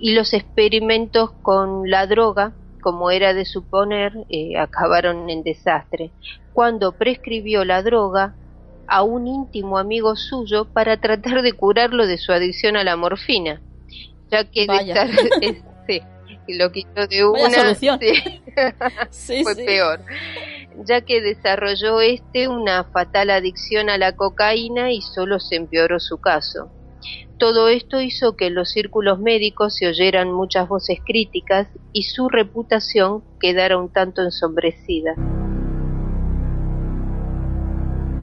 y los experimentos con la droga, como era de suponer, eh, acabaron en desastre. Cuando prescribió la droga, a un íntimo amigo suyo para tratar de curarlo de su adicción a la morfina, ya que de estar, lo quitó de una solución. fue peor ya que desarrolló este una fatal adicción a la cocaína y solo se empeoró su caso. Todo esto hizo que en los círculos médicos se oyeran muchas voces críticas y su reputación quedara un tanto ensombrecida.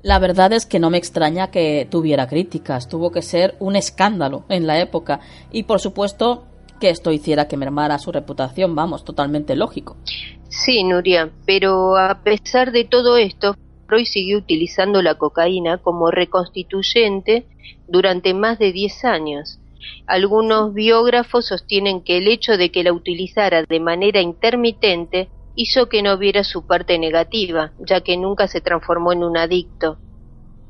La verdad es que no me extraña que tuviera críticas, tuvo que ser un escándalo en la época y por supuesto que esto hiciera que mermara su reputación, vamos, totalmente lógico. Sí, Nuria, pero a pesar de todo esto, Freud siguió utilizando la cocaína como reconstituyente durante más de 10 años. Algunos biógrafos sostienen que el hecho de que la utilizara de manera intermitente hizo que no viera su parte negativa, ya que nunca se transformó en un adicto.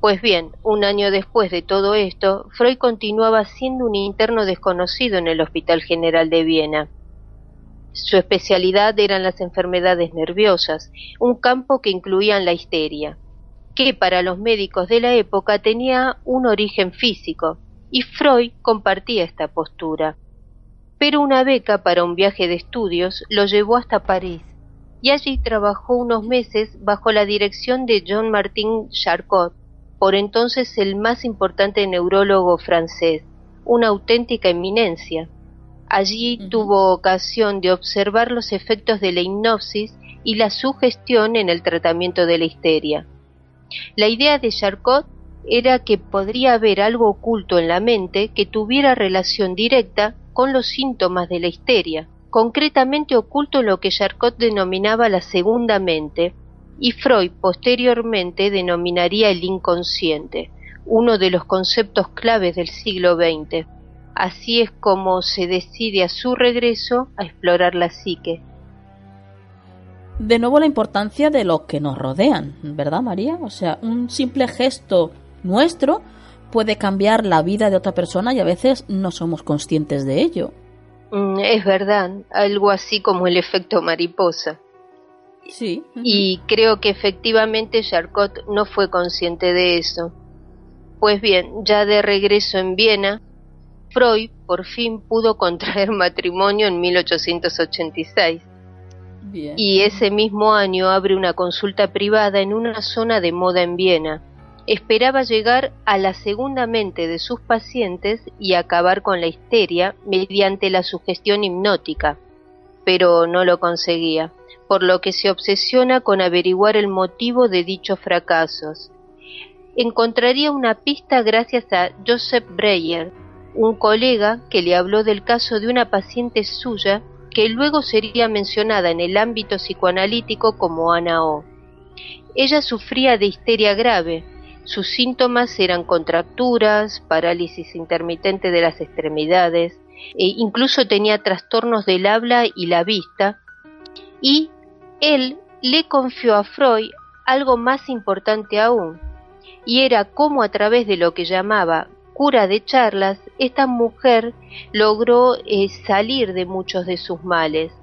Pues bien, un año después de todo esto, Freud continuaba siendo un interno desconocido en el Hospital General de Viena. Su especialidad eran las enfermedades nerviosas, un campo que incluía la histeria, que para los médicos de la época tenía un origen físico, y Freud compartía esta postura. Pero una beca para un viaje de estudios lo llevó hasta París, y allí trabajó unos meses bajo la dirección de Jean Martin Charcot, por entonces el más importante neurólogo francés, una auténtica eminencia. Allí tuvo ocasión de observar los efectos de la hipnosis y la sugestión en el tratamiento de la histeria. La idea de Charcot era que podría haber algo oculto en la mente que tuviera relación directa con los síntomas de la histeria, concretamente oculto en lo que Charcot denominaba la segunda mente, y Freud posteriormente denominaría el inconsciente, uno de los conceptos claves del siglo XX. Así es como se decide a su regreso a explorar la psique. De nuevo la importancia de lo que nos rodean, ¿verdad María? O sea, un simple gesto nuestro puede cambiar la vida de otra persona y a veces no somos conscientes de ello. Mm, es verdad, algo así como el efecto mariposa. Sí. Y creo que efectivamente Charcot no fue consciente de eso. Pues bien, ya de regreso en Viena, Freud por fin pudo contraer matrimonio en 1886. Y ese mismo año abre una consulta privada en una zona de moda en Viena. Esperaba llegar a la segunda mente de sus pacientes y acabar con la histeria mediante la sugestión hipnótica, pero no lo conseguía, por lo que se obsesiona con averiguar el motivo de dichos fracasos. Encontraría una pista gracias a Joseph Breyer, un colega que le habló del caso de una paciente suya que luego sería mencionada en el ámbito psicoanalítico como Ana O. Ella sufría de histeria grave. Sus síntomas eran contracturas, parálisis intermitente de las extremidades, e incluso tenía trastornos del habla y la vista, y él le confió a Freud algo más importante aún, y era cómo a través de lo que llamaba cura de charlas, esta mujer logró eh, salir de muchos de sus males.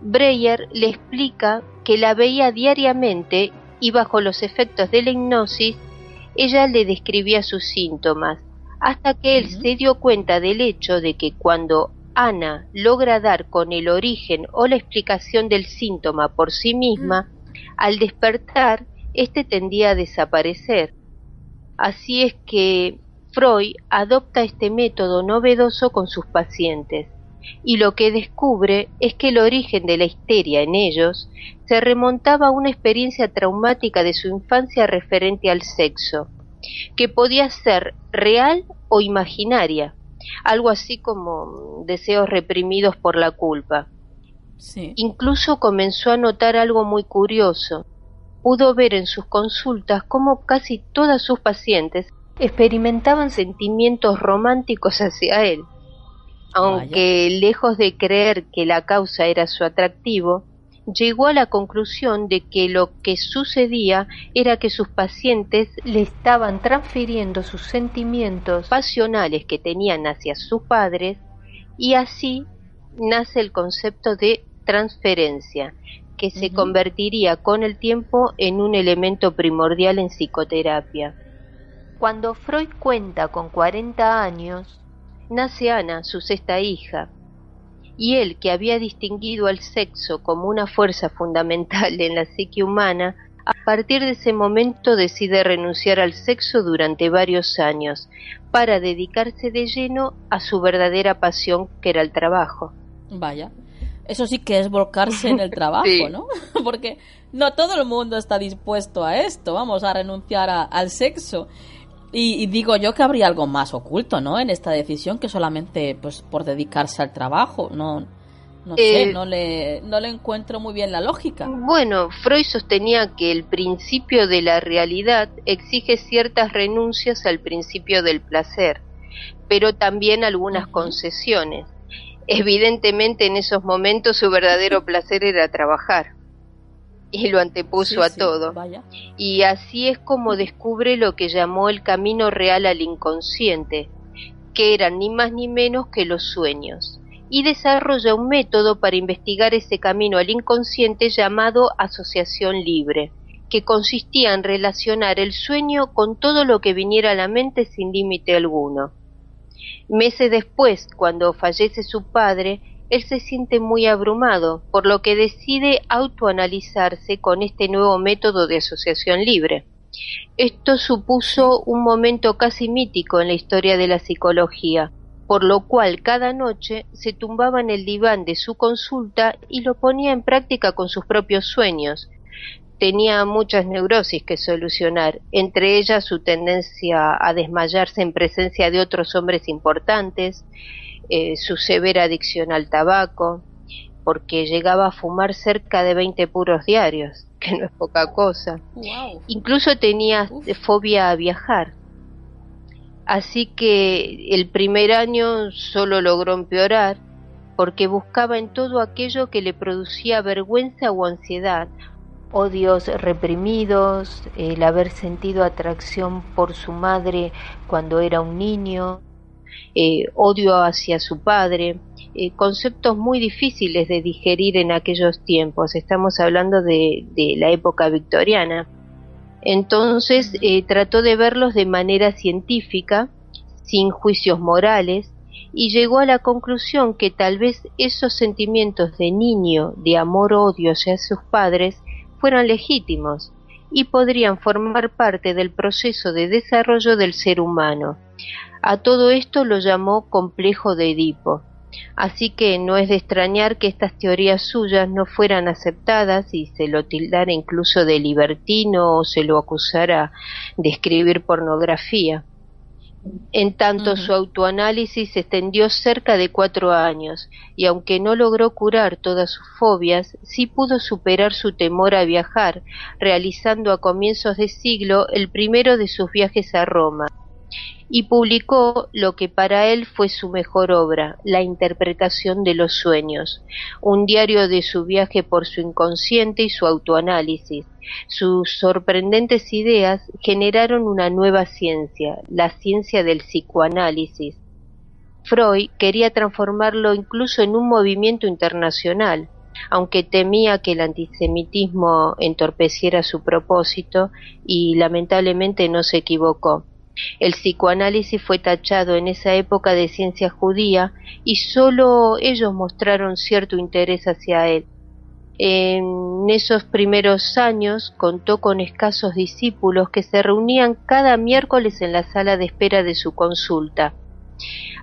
Breyer le explica que la veía diariamente y bajo los efectos de la hipnosis, ella le describía sus síntomas, hasta que él se dio cuenta del hecho de que cuando Ana logra dar con el origen o la explicación del síntoma por sí misma, al despertar, éste tendía a desaparecer. Así es que Freud adopta este método novedoso con sus pacientes y lo que descubre es que el origen de la histeria en ellos se remontaba a una experiencia traumática de su infancia referente al sexo, que podía ser real o imaginaria, algo así como deseos reprimidos por la culpa. Incluso comenzó a notar algo muy curioso. Pudo ver en sus consultas cómo casi todas sus pacientes experimentaban sentimientos románticos hacia él. Aunque lejos de creer que la causa era su atractivo, llegó a la conclusión de que lo que sucedía era que sus pacientes le estaban transfiriendo sus sentimientos pasionales que tenían hacia sus padres y así nace el concepto de transferencia, que se convertiría con el tiempo en un elemento primordial en psicoterapia. Cuando Freud cuenta con 40 años, nace Ana, su sexta hija, y él, que había distinguido al sexo como una fuerza fundamental en la psique humana, a partir de ese momento decide renunciar al sexo durante varios años para dedicarse de lleno a su verdadera pasión que era el trabajo. Vaya, eso sí que es volcarse en el trabajo, ¿no? Porque no todo el mundo está dispuesto a esto, vamos a renunciar al sexo. Y, digo yo que habría algo más oculto, ¿no? En esta decisión que solamente pues por dedicarse al trabajo, no no sé, eh, no le, no le encuentro muy bien la lógica. Bueno, Freud sostenía que el principio de la realidad exige ciertas renuncias al principio del placer, pero también algunas concesiones. Evidentemente en esos momentos su verdadero placer era trabajar y lo antepuso a todo. Y así es como descubre lo que llamó el camino real al inconsciente, que eran ni más ni menos que los sueños y desarrolla un método para investigar ese camino al inconsciente llamado asociación libre, que consistía en relacionar el sueño con todo lo que viniera a la mente sin límite alguno. Meses después, cuando fallece su padre, él se siente muy abrumado, por lo que decide autoanalizarse con este nuevo método de asociación libre. Esto supuso un momento casi mítico en la historia de la psicología, por lo cual cada noche se tumbaba en el diván de su consulta y lo ponía en práctica con sus propios sueños. Tenía muchas neurosis que solucionar, entre ellas su tendencia a desmayarse en presencia de otros hombres importantes, eh, su severa adicción al tabaco, porque llegaba a fumar cerca de 20 puros diarios, que no es poca cosa. Incluso tenía fobia a viajar, Así que el primer año solo logró empeorar porque buscaba en todo aquello que le producía vergüenza o ansiedad, odios reprimidos, el haber sentido atracción por su madre cuando era un niño, eh, odio hacia su padre, eh, conceptos muy difíciles de digerir en aquellos tiempos. Estamos hablando de la época victoriana. Entonces eh, trató de verlos de manera científica, sin juicios morales, y llegó a la conclusión que tal vez esos sentimientos de niño, de amor-odio hacia sus padres, fueran legítimos y podrían formar parte del proceso de desarrollo del ser humano. A todo esto lo llamó complejo de Edipo. Así que no es de extrañar que estas teorías suyas no fueran aceptadas y se lo tildara incluso de libertino o se lo acusara de escribir pornografía. En tanto su autoanálisis se extendió cerca de cuatro años, y aunque no logró curar todas sus fobias, sí pudo superar su temor a viajar, realizando a comienzos de siglo el primero de sus viajes a Roma, y publicó lo que para él fue su mejor obra, La interpretación de los sueños, un diario de su viaje por su inconsciente y su autoanálisis. Sus sorprendentes ideas generaron una nueva ciencia, la ciencia del psicoanálisis. Freud quería transformarlo incluso en un movimiento internacional, aunque temía que el antisemitismo entorpeciera su propósito y lamentablemente no se equivocó. El psicoanálisis fue tachado en esa época de ciencia judía y sólo ellos mostraron cierto interés hacia él. En esos primeros años contó con escasos discípulos que se reunían cada miércoles en la sala de espera de su consulta,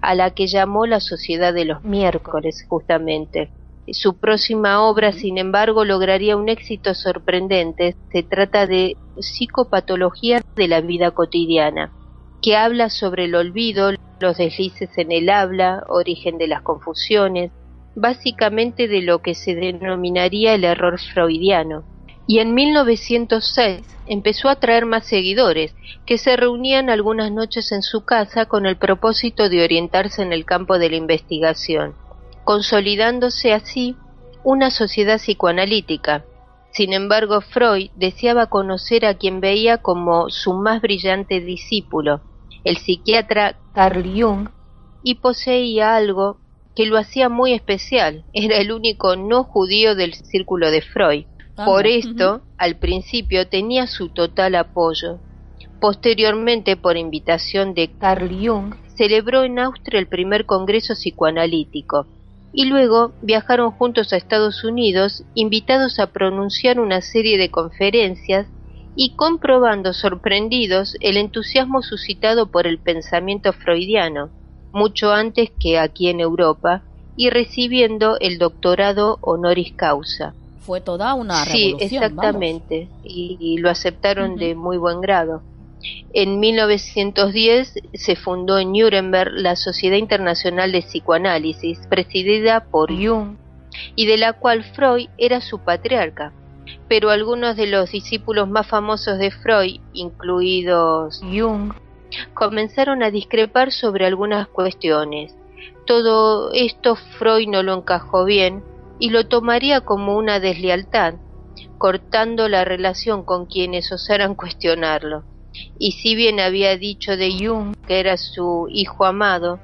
a la que llamó la Sociedad de los Miércoles justamente. Su próxima obra, sin embargo, lograría un éxito sorprendente. Se trata de psicopatología de la vida cotidiana que habla sobre el olvido, los deslices en el habla, origen de las confusiones, básicamente de lo que se denominaría el error freudiano. Y en 1906 empezó a traer más seguidores, que se reunían algunas noches en su casa con el propósito de orientarse en el campo de la investigación, consolidándose así una sociedad psicoanalítica, sin embargo, Freud deseaba conocer a quien veía como su más brillante discípulo, el psiquiatra Carl Jung, y poseía algo que lo hacía muy especial. Era el único no judío del círculo de Freud. Por esto, al principio tenía su total apoyo, Posteriormente, por invitación de Carl Jung, celebró en Austria el primer congreso psicoanalítico y luego viajaron juntos a Estados Unidos, invitados a pronunciar una serie de conferencias y comprobando sorprendidos el entusiasmo suscitado por el pensamiento freudiano, mucho antes que aquí en Europa, y recibiendo el doctorado honoris causa. Fue toda una revolución. Sí, exactamente, y, lo aceptaron de muy buen grado. En 1910 se fundó en Nuremberg la Sociedad Internacional de Psicoanálisis, presidida por Jung, y de la cual Freud era su patriarca. Pero algunos de los discípulos más famosos de Freud, incluidos Jung, comenzaron a discrepar sobre algunas cuestiones. Todo esto Freud no lo encajó bien y lo tomaría como una deslealtad, cortando la relación con quienes osaran cuestionarlo. Y si bien había dicho de Jung que era su hijo amado,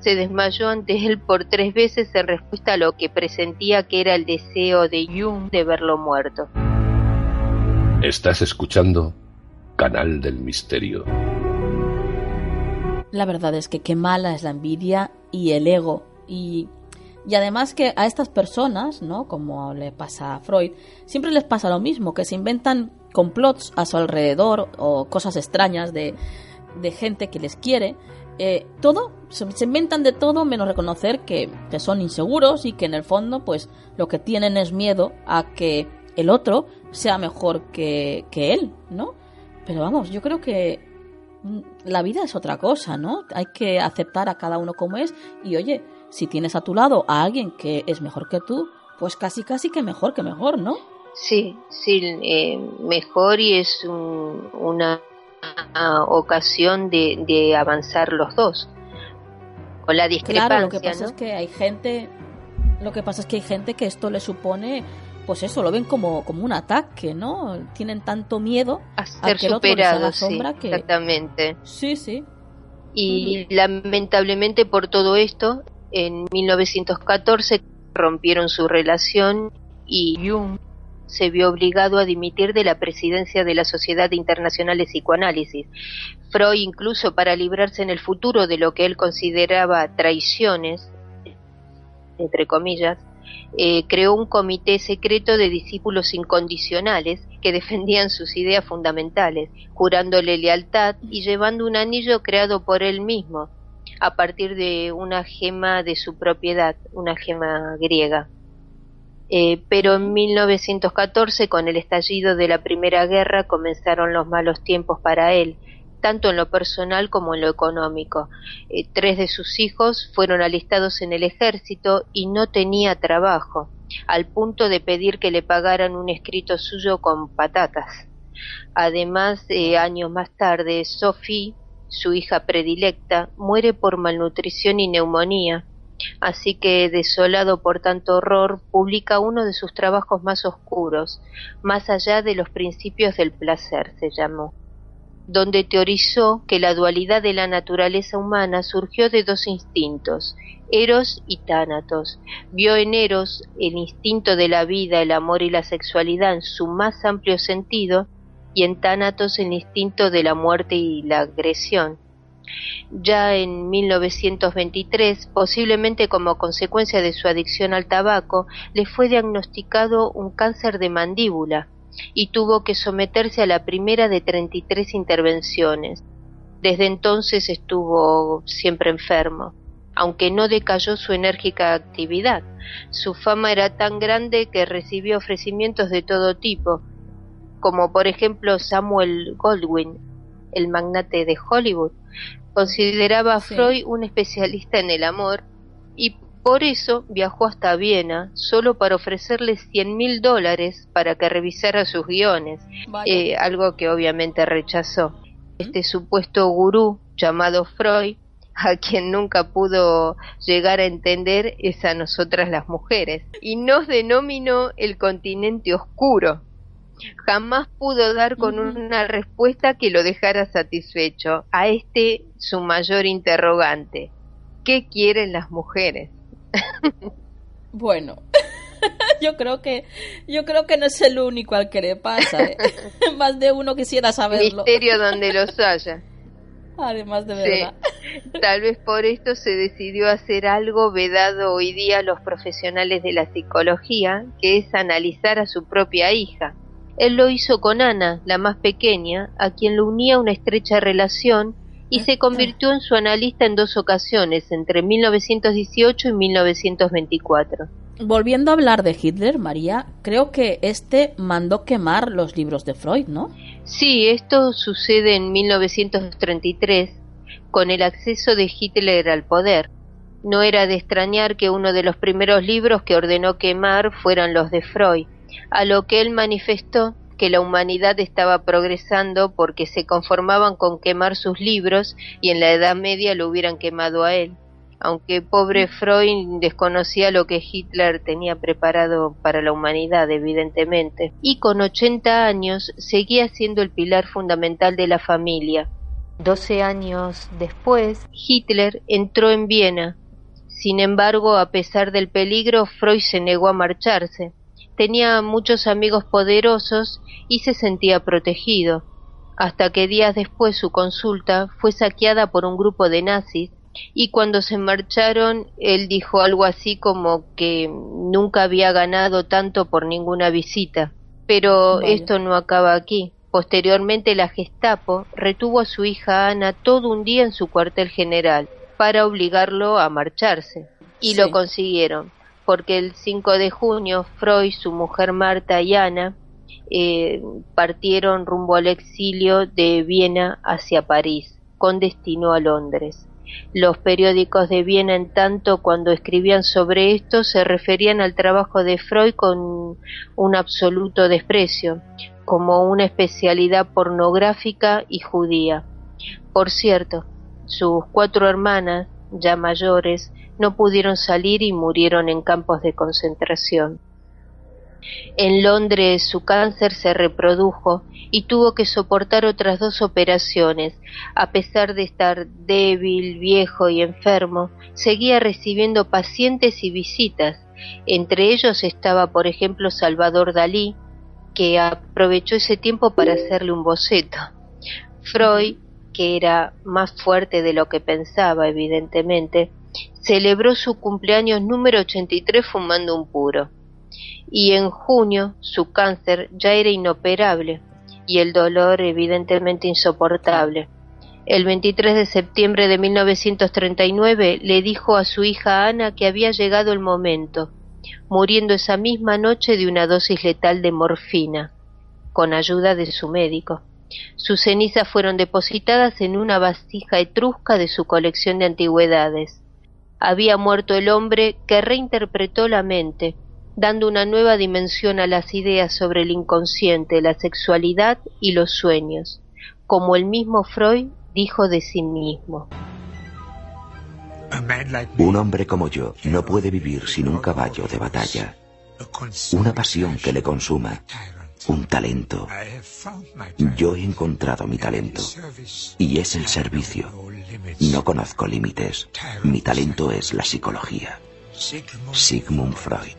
se desmayó ante él por tres veces en respuesta a lo que presentía que era el deseo de Jung de verlo muerto. Estás escuchando Canal del Misterio. La verdad es que qué mala es la envidia y el ego. Y, y además que a estas personas, ¿no? Como le pasa a Freud, siempre les pasa lo mismo, que se inventan complots a su alrededor o cosas extrañas de, de gente que les quiere. Eh, todo, se, inventan de todo menos reconocer que, que son inseguros y que en el fondo pues lo que tienen es miedo a que el otro sea mejor que, que él, ¿no? Pero vamos, yo creo que Mm, la vida es otra cosa, ¿no? Hay que aceptar a cada uno como es y oye, si tienes a tu lado a alguien que es mejor que tú, pues casi casi que mejor que mejor, ¿no? Sí, sí, eh, mejor y es una ocasión de, avanzar los dos. Con la discrepancia, Claro, lo que pasa es que hay gente, lo que pasa es que hay gente que esto le supone pues eso, lo ven como, como un ataque, ¿no? Tienen tanto miedo a ser superado, sombra que... Exactamente. Sí, sí. Y lamentablemente por todo esto, en 1914 rompieron su relación y Jung se vio obligado a dimitir de la presidencia de la Sociedad Internacional de Psicoanálisis. Freud, incluso para librarse en el futuro de lo que él consideraba traiciones, entre comillas, eh, creó un comité secreto de discípulos incondicionales que defendían sus ideas fundamentales, jurándole lealtad y llevando un anillo creado por él mismo, a partir de una gema de su propiedad, una gema griega. Eh, pero en 1914, con el estallido de la Primera Guerra, comenzaron los malos tiempos para él, tanto en lo personal como en lo económico. Eh, tres de sus hijos fueron alistados en el ejército y no tenía trabajo, al punto de pedir que le pagaran un escrito suyo con patatas. Además, eh, años más tarde, Sophie, su hija predilecta, muere por malnutrición y neumonía. Así que, desolado por tanto horror, publica uno de sus trabajos más oscuros, Más allá de los principios del placer, se llamó donde teorizó que la dualidad de la naturaleza humana surgió de dos instintos, Eros y Tánatos. Vio en Eros el instinto de la vida, el amor y la sexualidad en su más amplio sentido, y en Tánatos el instinto de la muerte y la agresión. Ya en 1923, posiblemente como consecuencia de su adicción al tabaco, le fue diagnosticado un cáncer de mandíbula, y tuvo que someterse a la primera de 33 intervenciones. Desde entonces estuvo siempre enfermo, aunque no decayó su enérgica actividad. Su fama era tan grande que recibió ofrecimientos de todo tipo, como por ejemplo Samuel Goldwyn, el magnate de Hollywood, consideraba a Freud un especialista en el amor y por eso viajó hasta Viena solo para ofrecerle cien mil dólares para que revisara sus guiones, eh, algo que obviamente rechazó. Este supuesto gurú llamado Freud, a quien nunca pudo llegar a entender es a nosotras las mujeres, y nos denominó el continente oscuro. Jamás pudo dar con una respuesta que lo dejara satisfecho a este su mayor interrogante. ¿Qué quieren las mujeres? bueno. yo creo que yo creo que no es el único al que le pasa. ¿eh? Más de uno quisiera saberlo. Misterio donde los haya. Además de verdad. Tal vez por esto se decidió hacer algo vedado hoy día a los profesionales de la psicología, que es analizar a su propia hija. Él lo hizo con Ana, la más pequeña, a quien lo unía una estrecha relación y se convirtió en su analista en dos ocasiones, entre 1918 y 1924. Volviendo a hablar de Hitler, María, creo que este mandó quemar los libros de Freud, ¿no? Sí, esto sucede en 1933 con el acceso de Hitler al poder. No era de extrañar que uno de los primeros libros que ordenó quemar fueran los de Freud, a lo que él manifestó que la humanidad estaba progresando porque se conformaban con quemar sus libros y en la Edad Media lo hubieran quemado a él. Aunque pobre Freud desconocía lo que Hitler tenía preparado para la humanidad, evidentemente, y con 80 años seguía siendo el pilar fundamental de la familia. Doce años después, Hitler entró en Viena. Sin embargo, a pesar del peligro, Freud se negó a marcharse tenía muchos amigos poderosos y se sentía protegido, hasta que días después su consulta fue saqueada por un grupo de nazis y cuando se marcharon él dijo algo así como que nunca había ganado tanto por ninguna visita. Pero esto no acaba aquí. Posteriormente la Gestapo retuvo a su hija Ana todo un día en su cuartel general para obligarlo a marcharse. Y lo consiguieron porque el 5 de junio Freud, su mujer Marta y Ana eh, partieron rumbo al exilio de Viena hacia París, con destino a Londres. Los periódicos de Viena, en tanto, cuando escribían sobre esto, se referían al trabajo de Freud con un absoluto desprecio, como una especialidad pornográfica y judía. Por cierto, sus cuatro hermanas, ya mayores, no pudieron salir y murieron en campos de concentración. En Londres su cáncer se reprodujo y tuvo que soportar otras dos operaciones. A pesar de estar débil, viejo y enfermo, seguía recibiendo pacientes y visitas. Entre ellos estaba, por ejemplo, Salvador Dalí, que aprovechó ese tiempo para hacerle un boceto. Freud, que era más fuerte de lo que pensaba, evidentemente, celebró su cumpleaños número 83 fumando un puro. Y en junio su cáncer ya era inoperable y el dolor evidentemente insoportable. El 23 de septiembre de 1939 le dijo a su hija Ana que había llegado el momento, muriendo esa misma noche de una dosis letal de morfina, con ayuda de su médico. Sus cenizas fueron depositadas en una vasija etrusca de su colección de antigüedades había muerto el hombre que reinterpretó la mente, dando una nueva dimensión a las ideas sobre el inconsciente, la sexualidad y los sueños, como el mismo Freud dijo de sí mismo. Un hombre como yo no puede vivir sin un caballo de batalla, una pasión que le consuma, un talento. Yo he encontrado mi talento y es el servicio. No conozco límites. Mi talento es la psicología. Sigmund Freud.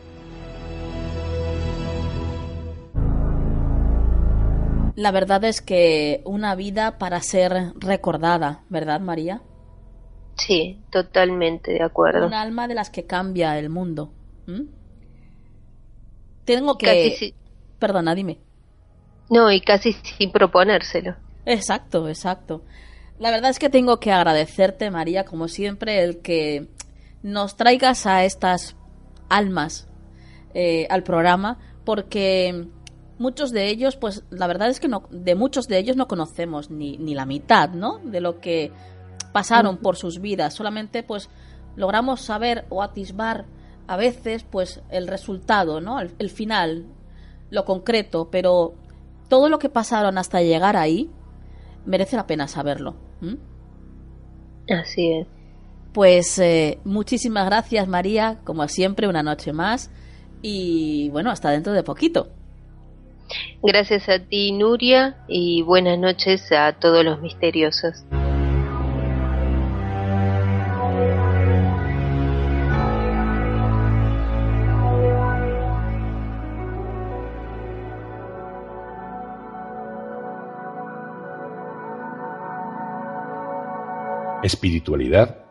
La verdad es que una vida para ser recordada, ¿verdad, María? Sí, totalmente de acuerdo. Un alma de las que cambia el mundo. Tengo que... Perdona, dime. No, y casi sin proponérselo. Exacto, exacto. La verdad es que tengo que agradecerte, María, como siempre, el que nos traigas a estas almas eh, al programa, porque muchos de ellos, pues la verdad es que no, de muchos de ellos no conocemos ni, ni la mitad, ¿no? De lo que pasaron por sus vidas. Solamente, pues, logramos saber o atisbar a veces, pues, el resultado, ¿no? El, final, lo concreto, pero todo lo que pasaron hasta llegar ahí merece la pena saberlo. ¿Mm? Así es. Pues eh, muchísimas gracias María, como siempre, una noche más y bueno, hasta dentro de poquito. Gracias a ti Nuria y buenas noches a todos los misteriosos. Espiritualidad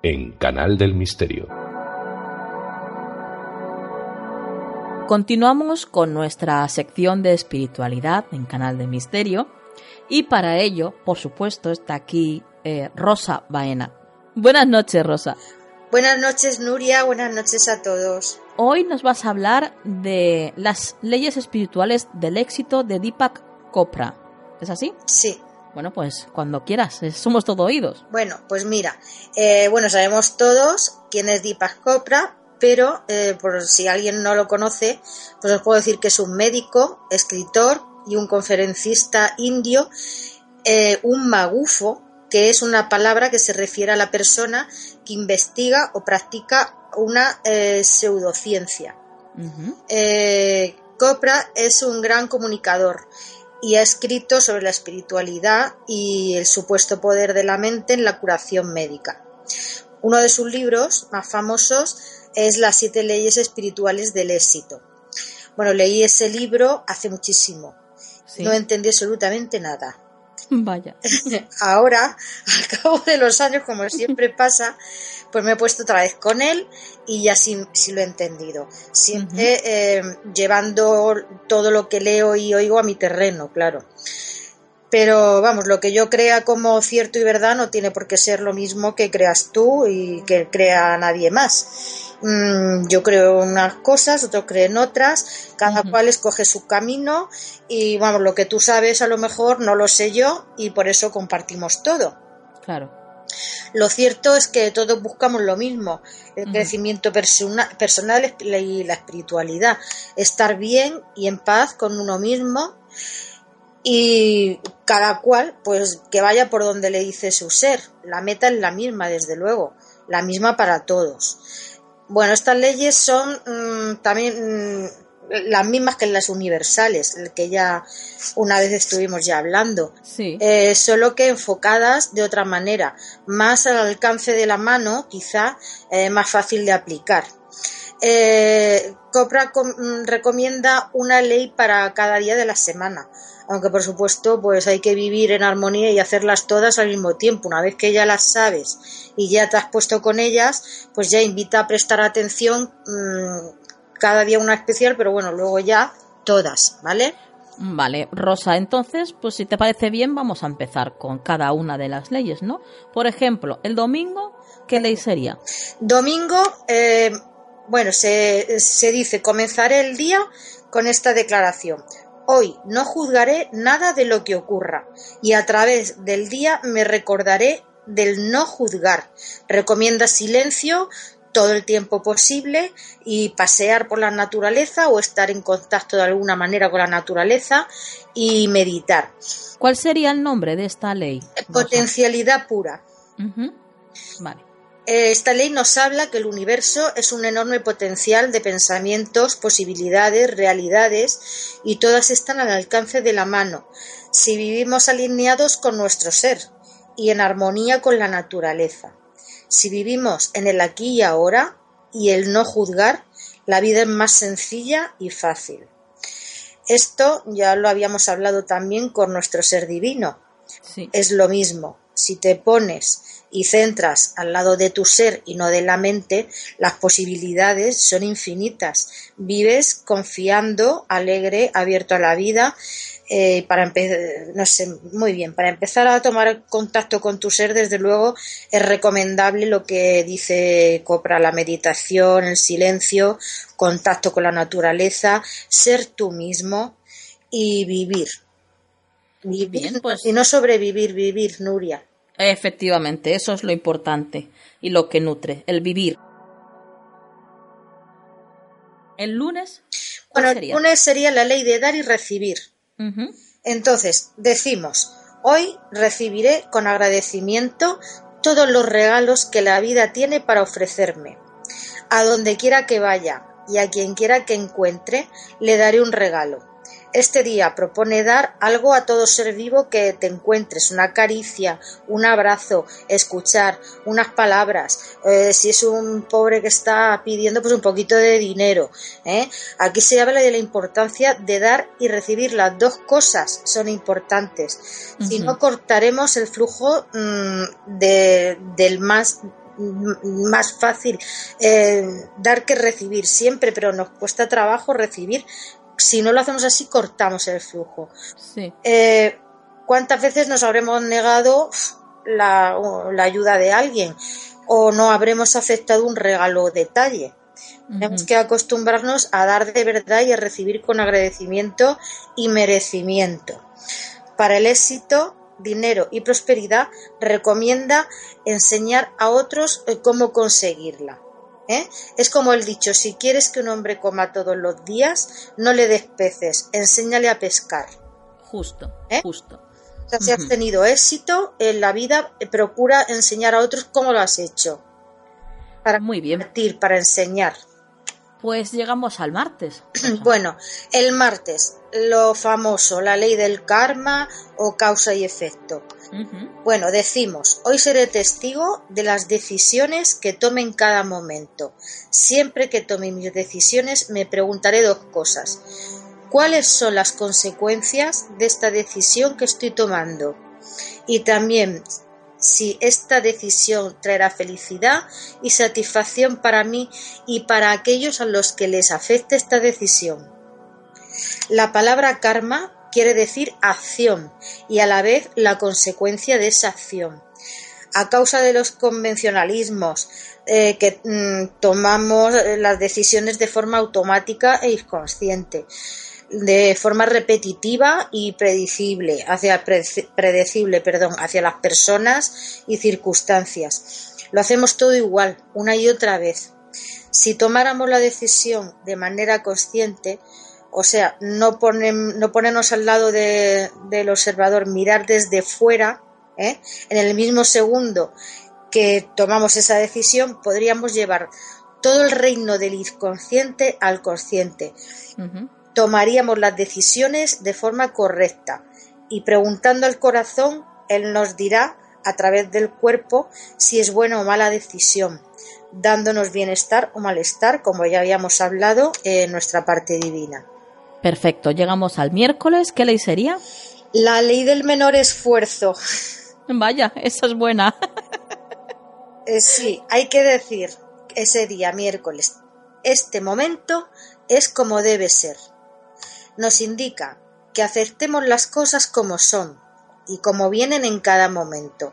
en Canal del Misterio. Continuamos con nuestra sección de espiritualidad en Canal del Misterio y para ello, por supuesto, está aquí eh, Rosa Baena. Buenas noches, Rosa. Buenas noches, Nuria. Buenas noches a todos. Hoy nos vas a hablar de las leyes espirituales del éxito de Deepak Chopra. ¿Es así? Sí. Bueno, pues cuando quieras, somos todo oídos. Bueno, pues mira, eh, bueno, sabemos todos quién es Deepak Chopra, pero eh, por si alguien no lo conoce, pues os puedo decir que es un médico, escritor y un conferencista indio, eh, un magufo, que es una palabra que se refiere a la persona que investiga o practica una pseudociencia. Chopra es un gran comunicador y ha escrito sobre la espiritualidad y el supuesto poder de la mente en la curación médica. Uno de sus libros más famosos es Las siete leyes espirituales del éxito. Bueno, leí ese libro hace muchísimo. No entendí absolutamente nada. Vaya. Ahora, al cabo de los años, como siempre pasa, pues me he puesto otra vez con él y ya sí, lo he entendido. Siempre eh, llevando todo lo que leo y oigo a mi terreno, claro. Pero vamos, lo que yo crea como cierto y verdad no tiene por qué ser lo mismo que creas tú y que crea nadie más. Mm, yo creo unas cosas, otros creen otras, cada cual escoge su camino y vamos, lo que tú sabes a lo mejor no lo sé yo y por eso compartimos todo. Claro. Lo cierto es que todos buscamos lo mismo, el crecimiento personal y la espiritualidad, estar bien y en paz con uno mismo y cada cual pues que vaya por donde le dice su ser. La meta es la misma, desde luego, la misma para todos. Bueno, estas leyes son mm, también mm, las mismas que las universales, que ya una vez estuvimos ya hablando, eh, solo que enfocadas de otra manera, más al alcance de la mano, quizá eh, más fácil de aplicar. Eh, Copra mm, recomienda una ley para cada día de la semana, aunque por supuesto pues hay que vivir en armonía y hacerlas todas al mismo tiempo. Una vez que ya las sabes y ya te has puesto con ellas, pues ya invita a prestar atención mm, cada día una especial, pero bueno, luego ya todas, ¿vale? Vale, Rosa, entonces, pues si te parece bien, vamos a empezar con cada una de las leyes, ¿no? Por ejemplo, el domingo, ¿qué ley sería? Domingo, eh, bueno, se, se dice, comenzaré el día con esta declaración. Hoy no juzgaré nada de lo que ocurra y a través del día me recordaré del no juzgar. Recomienda silencio todo el tiempo posible y pasear por la naturaleza o estar en contacto de alguna manera con la naturaleza y meditar. ¿Cuál sería el nombre de esta ley? Potencialidad pura. Vale. Eh, esta ley nos habla que el universo es un enorme potencial de pensamientos, posibilidades, realidades y todas están al alcance de la mano si vivimos alineados con nuestro ser y en armonía con la naturaleza. Si vivimos en el aquí y ahora y el no juzgar, la vida es más sencilla y fácil. Esto ya lo habíamos hablado también con nuestro ser divino. Es lo mismo. Si te pones y centras al lado de tu ser y no de la mente, las posibilidades son infinitas. Vives confiando, alegre, abierto a la vida. Eh, para empezar, no sé, muy bien, para empezar a tomar contacto con tu ser, desde luego es recomendable lo que dice Copra, la meditación, el silencio, contacto con la naturaleza, ser tú mismo y vivir. Vivir pues y no sobrevivir, vivir, Nuria. Efectivamente, eso es lo importante y lo que nutre, el vivir. ¿El lunes? Bueno, el lunes sería la ley de dar y recibir. Entonces, decimos, hoy recibiré con agradecimiento todos los regalos que la vida tiene para ofrecerme. A donde quiera que vaya y a quien quiera que encuentre, le daré un regalo. Este día propone dar algo a todo ser vivo que te encuentres, una caricia, un abrazo, escuchar, unas palabras. Eh, si es un pobre que está pidiendo, pues un poquito de dinero. ¿eh? Aquí se habla de la importancia de dar y recibir. Las dos cosas son importantes. Si no, cortaremos el flujo mm, del más más fácil eh, dar que recibir siempre, pero nos cuesta trabajo recibir si no lo hacemos así, cortamos el flujo. Eh, ¿Cuántas veces nos habremos negado la, ayuda de alguien o no habremos aceptado un regalo detalle? Tenemos que acostumbrarnos a dar de verdad y a recibir con agradecimiento y merecimiento. Para el éxito, dinero y prosperidad, recomienda enseñar a otros eh, cómo conseguirla. ¿Eh? Es como el dicho, si quieres que un hombre coma todos los días, no le des peces, enséñale a pescar. Justo, ¿Eh? justo. O sea, si has tenido éxito en la vida, eh, procura enseñar a otros cómo lo has hecho. Para Muy bien. Para enseñar. Pues llegamos al martes. bueno, el martes, lo famoso, la ley del karma o causa y efecto. Bueno, decimos, hoy seré testigo de las decisiones que tome en cada momento. Siempre que tome mis decisiones me preguntaré dos cosas. ¿Cuáles son las consecuencias de esta decisión que estoy tomando? Y también si esta decisión traerá felicidad y satisfacción para mí y para aquellos a los que les afecte esta decisión. La palabra karma quiere decir acción y a la vez la consecuencia de esa acción. A causa de los convencionalismos eh, que mm, tomamos eh, las decisiones de forma automática e inconsciente, de forma repetitiva y predecible hacia, predecible perdón, hacia las personas y circunstancias. Lo hacemos todo igual, una y otra vez. Si tomáramos la decisión de manera consciente, o sea, no, no ponernos al lado del observador, mirar desde fuera, ¿eh? en el mismo segundo que tomamos esa decisión, podríamos llevar todo el reino del inconsciente al consciente. Tomaríamos las decisiones de forma correcta y preguntando al corazón, él nos dirá a través del cuerpo si es buena o mala decisión, dándonos bienestar o malestar, como ya habíamos hablado en nuestra parte divina. Perfecto, llegamos al miércoles. ¿Qué ley sería? La ley del menor esfuerzo. Vaya, esa es buena. Eh, sí, hay que decir ese día, miércoles, este momento es como debe ser. Nos indica que aceptemos las cosas como son y como vienen en cada momento,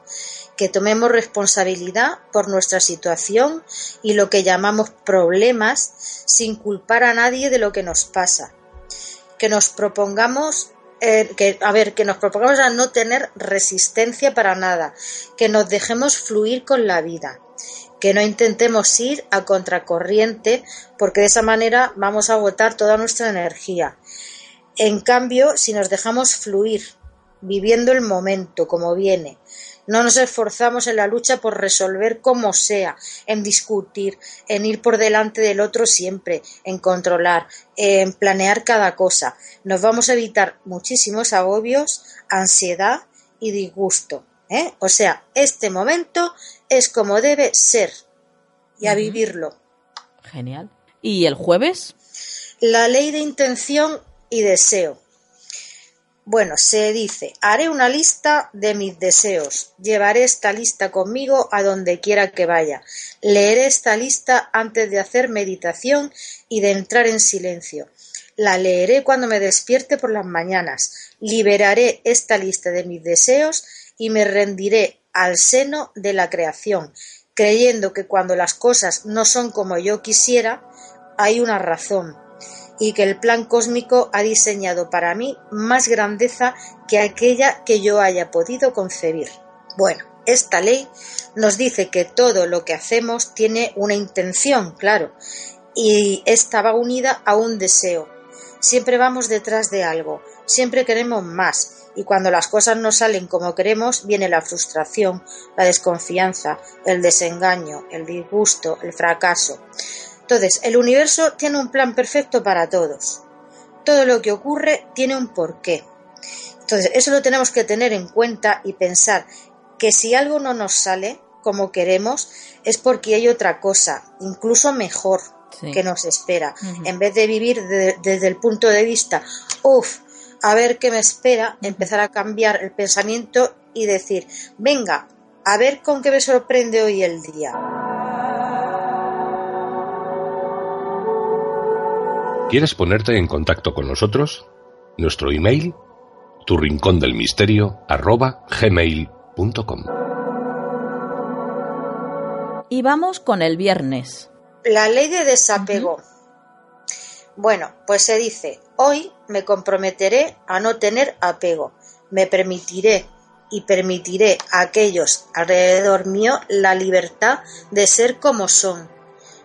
que tomemos responsabilidad por nuestra situación y lo que llamamos problemas sin culpar a nadie de lo que nos pasa que nos propongamos eh, que, a ver, que nos propongamos a no tener resistencia para nada, que nos dejemos fluir con la vida, que no intentemos ir a contracorriente, porque de esa manera vamos a agotar toda nuestra energía. En cambio, si nos dejamos fluir, viviendo el momento como viene, no nos esforzamos en la lucha por resolver como sea, en discutir, en ir por delante del otro siempre, en controlar, en planear cada cosa. Nos vamos a evitar muchísimos agobios, ansiedad y disgusto. ¿eh? O sea, este momento es como debe ser y a vivirlo. Genial. ¿Y el jueves? La ley de intención y deseo. Bueno, se dice, haré una lista de mis deseos, llevaré esta lista conmigo a donde quiera que vaya, leeré esta lista antes de hacer meditación y de entrar en silencio, la leeré cuando me despierte por las mañanas, liberaré esta lista de mis deseos y me rendiré al seno de la creación, creyendo que cuando las cosas no son como yo quisiera, hay una razón y que el plan cósmico ha diseñado para mí más grandeza que aquella que yo haya podido concebir. Bueno, esta ley nos dice que todo lo que hacemos tiene una intención, claro, y esta va unida a un deseo. Siempre vamos detrás de algo, siempre queremos más, y cuando las cosas no salen como queremos, viene la frustración, la desconfianza, el desengaño, el disgusto, el fracaso. Entonces, el universo tiene un plan perfecto para todos. Todo lo que ocurre tiene un porqué. Entonces, eso lo tenemos que tener en cuenta y pensar que si algo no nos sale como queremos es porque hay otra cosa, incluso mejor, que nos espera. En vez de vivir desde el punto de vista, uff, a ver qué me espera, empezar a cambiar el pensamiento y decir, venga, a ver con qué me sorprende hoy el día. ¿Quieres ponerte en contacto con nosotros? Nuestro email, tu rincón del misterio, arroba gmail.com. Y vamos con el viernes. La ley de desapego. Bueno, pues se dice, hoy me comprometeré a no tener apego, me permitiré y permitiré a aquellos alrededor mío la libertad de ser como son.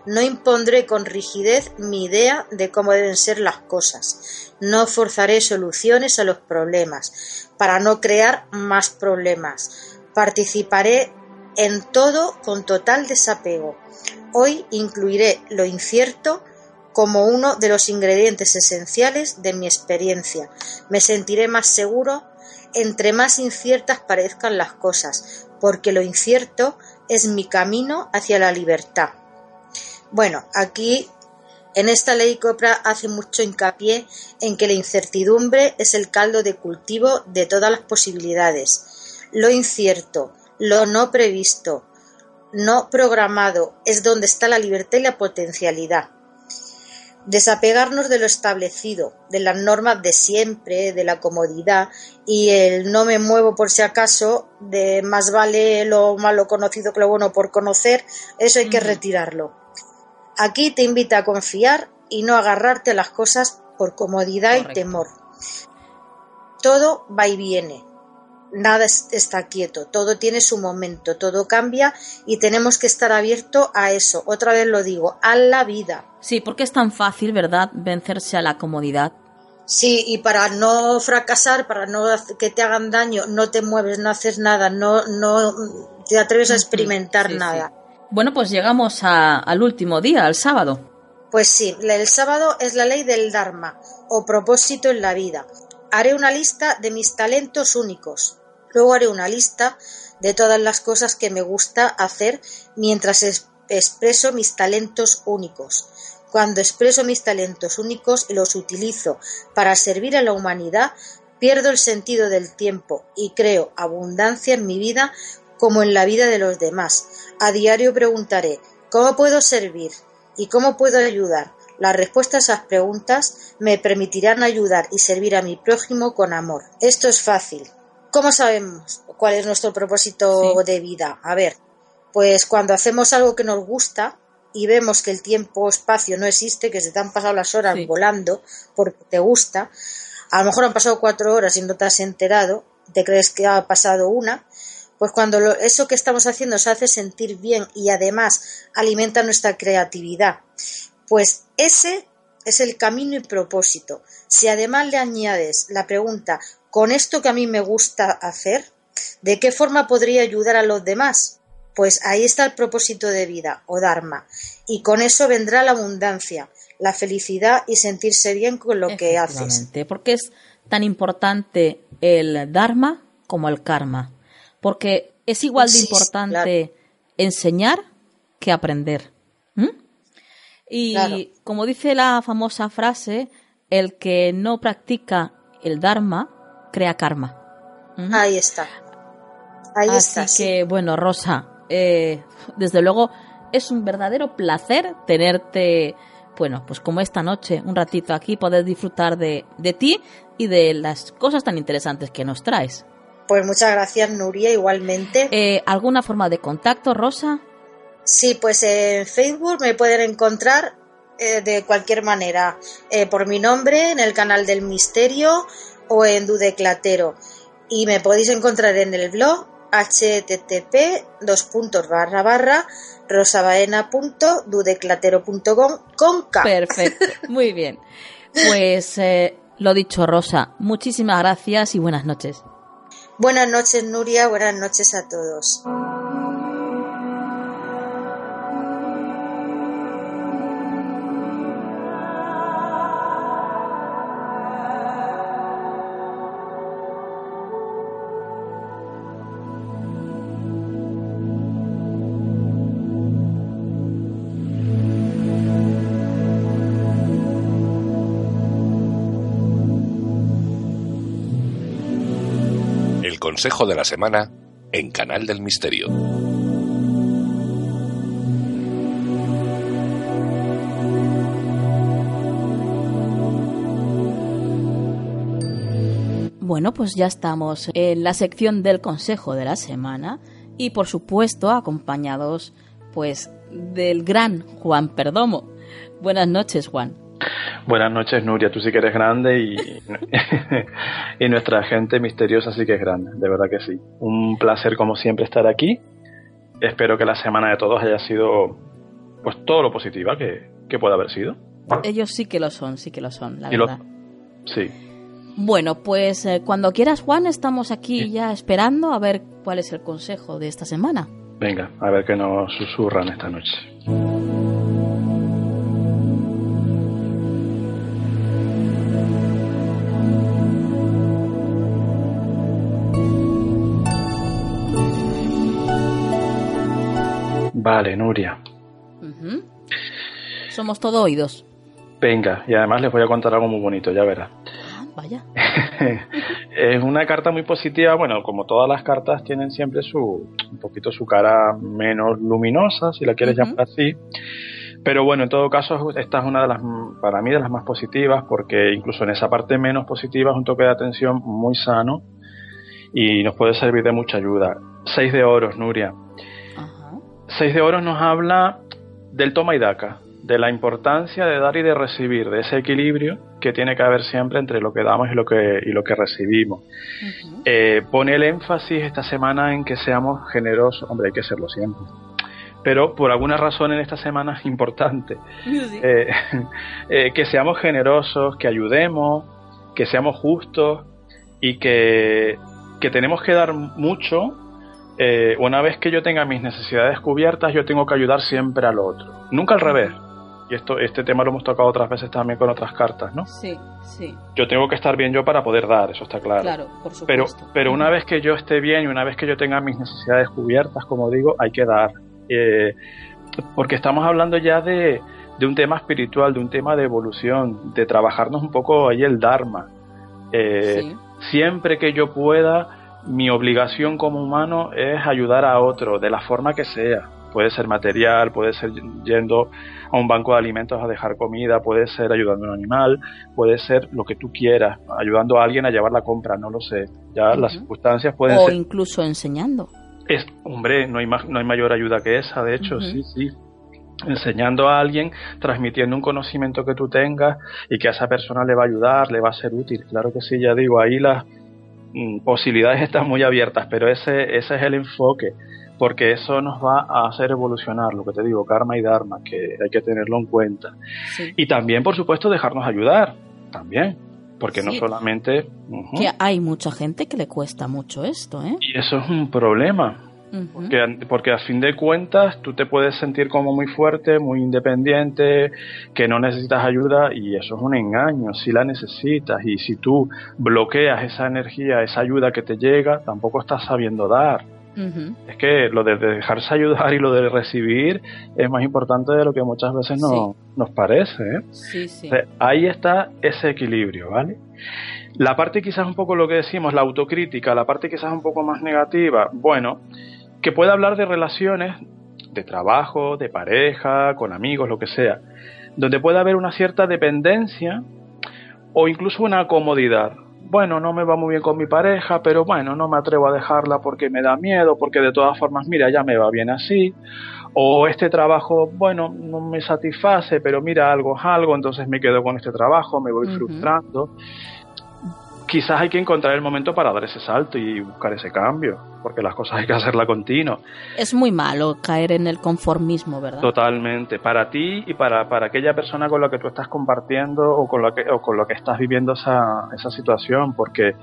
No impondré con rigidez mi idea de cómo deben ser las cosas. No forzaré soluciones a los problemas para no crear más problemas. Participaré en todo con total desapego. Hoy incluiré lo incierto como uno de los ingredientes esenciales de mi experiencia. Me sentiré más seguro entre más inciertas parezcan las cosas, porque lo incierto es mi camino hacia la libertad. Bueno, aquí en esta ley Copra hace mucho hincapié en que la incertidumbre es el caldo de cultivo de todas las posibilidades. Lo incierto, lo no previsto, no programado, es donde está la libertad y la potencialidad. Desapegarnos de lo establecido, de las normas de siempre, de la comodidad y el no me muevo por si acaso, de más vale lo malo conocido que lo bueno por conocer, eso hay que retirarlo. Aquí te invita a confiar y no agarrarte a las cosas por comodidad y temor. Todo va y viene, nada está quieto, todo tiene su momento, todo cambia y tenemos que estar abiertos a eso. Otra vez lo digo, a la vida. Sí, porque es tan fácil, ¿verdad?, vencerse a la comodidad. Sí, y para no fracasar, para no que te hagan daño, no te mueves, no haces nada, no, no te atreves a experimentar nada. Bueno, pues llegamos al último día, al sábado. Pues sí, el sábado es la ley del Dharma, o propósito en la vida. Haré una lista de mis talentos únicos, Luego haré una lista de todas las cosas que me gusta hacer mientras expreso mis talentos únicos. Cuando expreso mis talentos únicos y los utilizo para servir a la humanidad, pierdo el sentido del tiempo y creo abundancia en mi vida como en la vida de los demás. A diario preguntaré ¿cómo puedo servir? ¿Y cómo puedo ayudar? Las respuestas a esas preguntas me permitirán ayudar y servir a mi prójimo con amor. Esto es fácil. ¿Cómo sabemos cuál es nuestro propósito de vida? A ver, pues cuando hacemos algo que nos gusta y vemos que el tiempo espacio no existe, que se te han pasado las horas volando porque te gusta, a lo mejor han pasado cuatro horas y no te has enterado, te crees que ha pasado una, pues cuando eso que estamos haciendo se hace sentir bien y además alimenta nuestra creatividad, pues ese es el camino y propósito. Si además le añades la pregunta con esto que a mí me gusta hacer, ¿de qué forma podría ayudar a los demás? Pues ahí está el propósito de vida o Dharma. Y con eso vendrá la abundancia, la felicidad y sentirse bien con lo que haces. Porque es tan importante el Dharma como el karma. Porque es igual de importante enseñar que aprender. Y como dice la famosa frase, el que no practica el Dharma crea karma. Ahí está. Ahí Así que, bueno, Rosa, eh, desde luego es un verdadero placer tenerte, bueno, pues como esta noche, un ratito aquí, poder disfrutar de, de ti y de las cosas tan interesantes que nos traes. Pues muchas gracias, Nuria, igualmente. Eh, ¿Alguna forma de contacto, Rosa? Sí, pues en Facebook me pueden encontrar eh, de cualquier manera por mi nombre en el canal del misterio o en Dudeclatero. Y me podéis encontrar en el blog http dos puntos barra barra rosabaena.dudeclatero.com con K. Perfecto, muy bien. Pues eh, lo dicho, Rosa, muchísimas gracias y buenas noches. Buenas noches, Nuria, buenas noches a todos. Consejo de la semana en Canal del Misterio. Bueno, pues ya estamos en la sección del consejo de la semana y por supuesto acompañados pues del gran Juan Perdomo. Buenas noches, Juan. Buenas noches, Nuria. Tú sí que eres grande y, y nuestra gente misteriosa sí que es grande, de verdad que sí. Un placer, como siempre, estar aquí. Espero que la semana de todos haya sido pues todo lo positiva que, que pueda haber sido. Ellos sí que lo son, sí que lo son, la verdad. sí. Bueno, pues eh, cuando quieras, Juan, estamos aquí ya esperando a ver cuál es el consejo de esta semana. Venga, a ver qué nos susurran esta noche. Vale, Nuria. Somos todo oídos. Venga, y además les voy a contar algo muy bonito, ya verás. Vaya. es una carta muy positiva. Bueno, como todas las cartas tienen siempre su un poquito su cara menos luminosa, si la quieres llamar así. Pero bueno, en todo caso, esta es una de las, para mí, de las más positivas, porque incluso en esa parte menos positiva es un toque de atención muy sano y nos puede servir de mucha ayuda. Seis de oros, Nuria. Seis de oros nos habla del toma y daca, de la importancia de dar y de recibir, de ese equilibrio que tiene que haber siempre entre lo que damos y lo que, y lo que recibimos. Eh, pone el énfasis esta semana en que seamos generosos, hombre, hay que serlo siempre. Pero por alguna razón en esta semana es importante eh, eh, que seamos generosos, que ayudemos, que seamos justos y que, que tenemos que dar mucho una vez que yo tenga mis necesidades cubiertas, yo tengo que ayudar siempre al otro, nunca al revés y esto, este tema lo hemos tocado otras veces también con otras cartas, ¿no? Sí, sí. Yo tengo que estar bien yo para poder dar, eso está claro. Claro, por supuesto. Pero, pero una vez que yo esté bien y una vez que yo tenga mis necesidades cubiertas, como digo, hay que dar. Eh, porque estamos hablando ya de, de, un tema espiritual, de un tema de evolución, de trabajarnos un poco ahí el Dharma. Eh, siempre que yo pueda, mi obligación como humano es ayudar a otro, de la forma que sea Puede ser material, puede ser yendo a un banco de alimentos a dejar comida, puede ser ayudando a un animal, puede ser lo que tú quieras, ayudando a alguien a llevar la compra, no lo sé. Ya las circunstancias pueden o ser. O incluso enseñando. Es, hombre, no hay, no hay mayor ayuda que esa, de hecho, sí, sí enseñando a alguien, transmitiendo un conocimiento que tú tengas y que a esa persona le va a ayudar, le va a ser útil. Claro que sí, ya digo, ahí las posibilidades están muy abiertas, pero ese, ese es el enfoque porque eso nos va a hacer evolucionar, lo que te digo, karma y dharma, que hay que tenerlo en cuenta. Y también, por supuesto, dejarnos ayudar, también, porque no solamente... Que hay mucha gente que le cuesta mucho esto, ¿eh? Y eso es un problema, porque, porque, a fin de cuentas tú te puedes sentir como muy fuerte, muy independiente, que no necesitas ayuda y eso es un engaño, si la necesitas y si tú bloqueas esa energía, esa ayuda que te llega, tampoco estás sabiendo dar. Es que lo de dejarse ayudar y lo de recibir es más importante de lo que muchas veces nos parece. ¿eh? ahí está ese equilibrio, ¿vale? La parte quizás un poco lo que decimos, la autocrítica, la parte quizás un poco más negativa, bueno, que puede hablar de relaciones de trabajo, de pareja, con amigos, lo que sea, donde puede haber una cierta dependencia o incluso una comodidad. Bueno, no me va muy bien con mi pareja, pero bueno, no me atrevo a dejarla porque me da miedo, porque de todas formas, mira, ya me va bien así. O este trabajo, bueno, no me satisface, pero mira, algo es algo, entonces me quedo con este trabajo, me voy frustrando quizás hay que encontrar el momento para dar ese salto y buscar ese cambio, porque las cosas hay que hacerla continuo. Es muy malo caer en el conformismo, ¿verdad? Totalmente, para ti y para, para aquella persona con la que tú estás compartiendo o con la que, o con lo que estás viviendo esa, esa situación, porque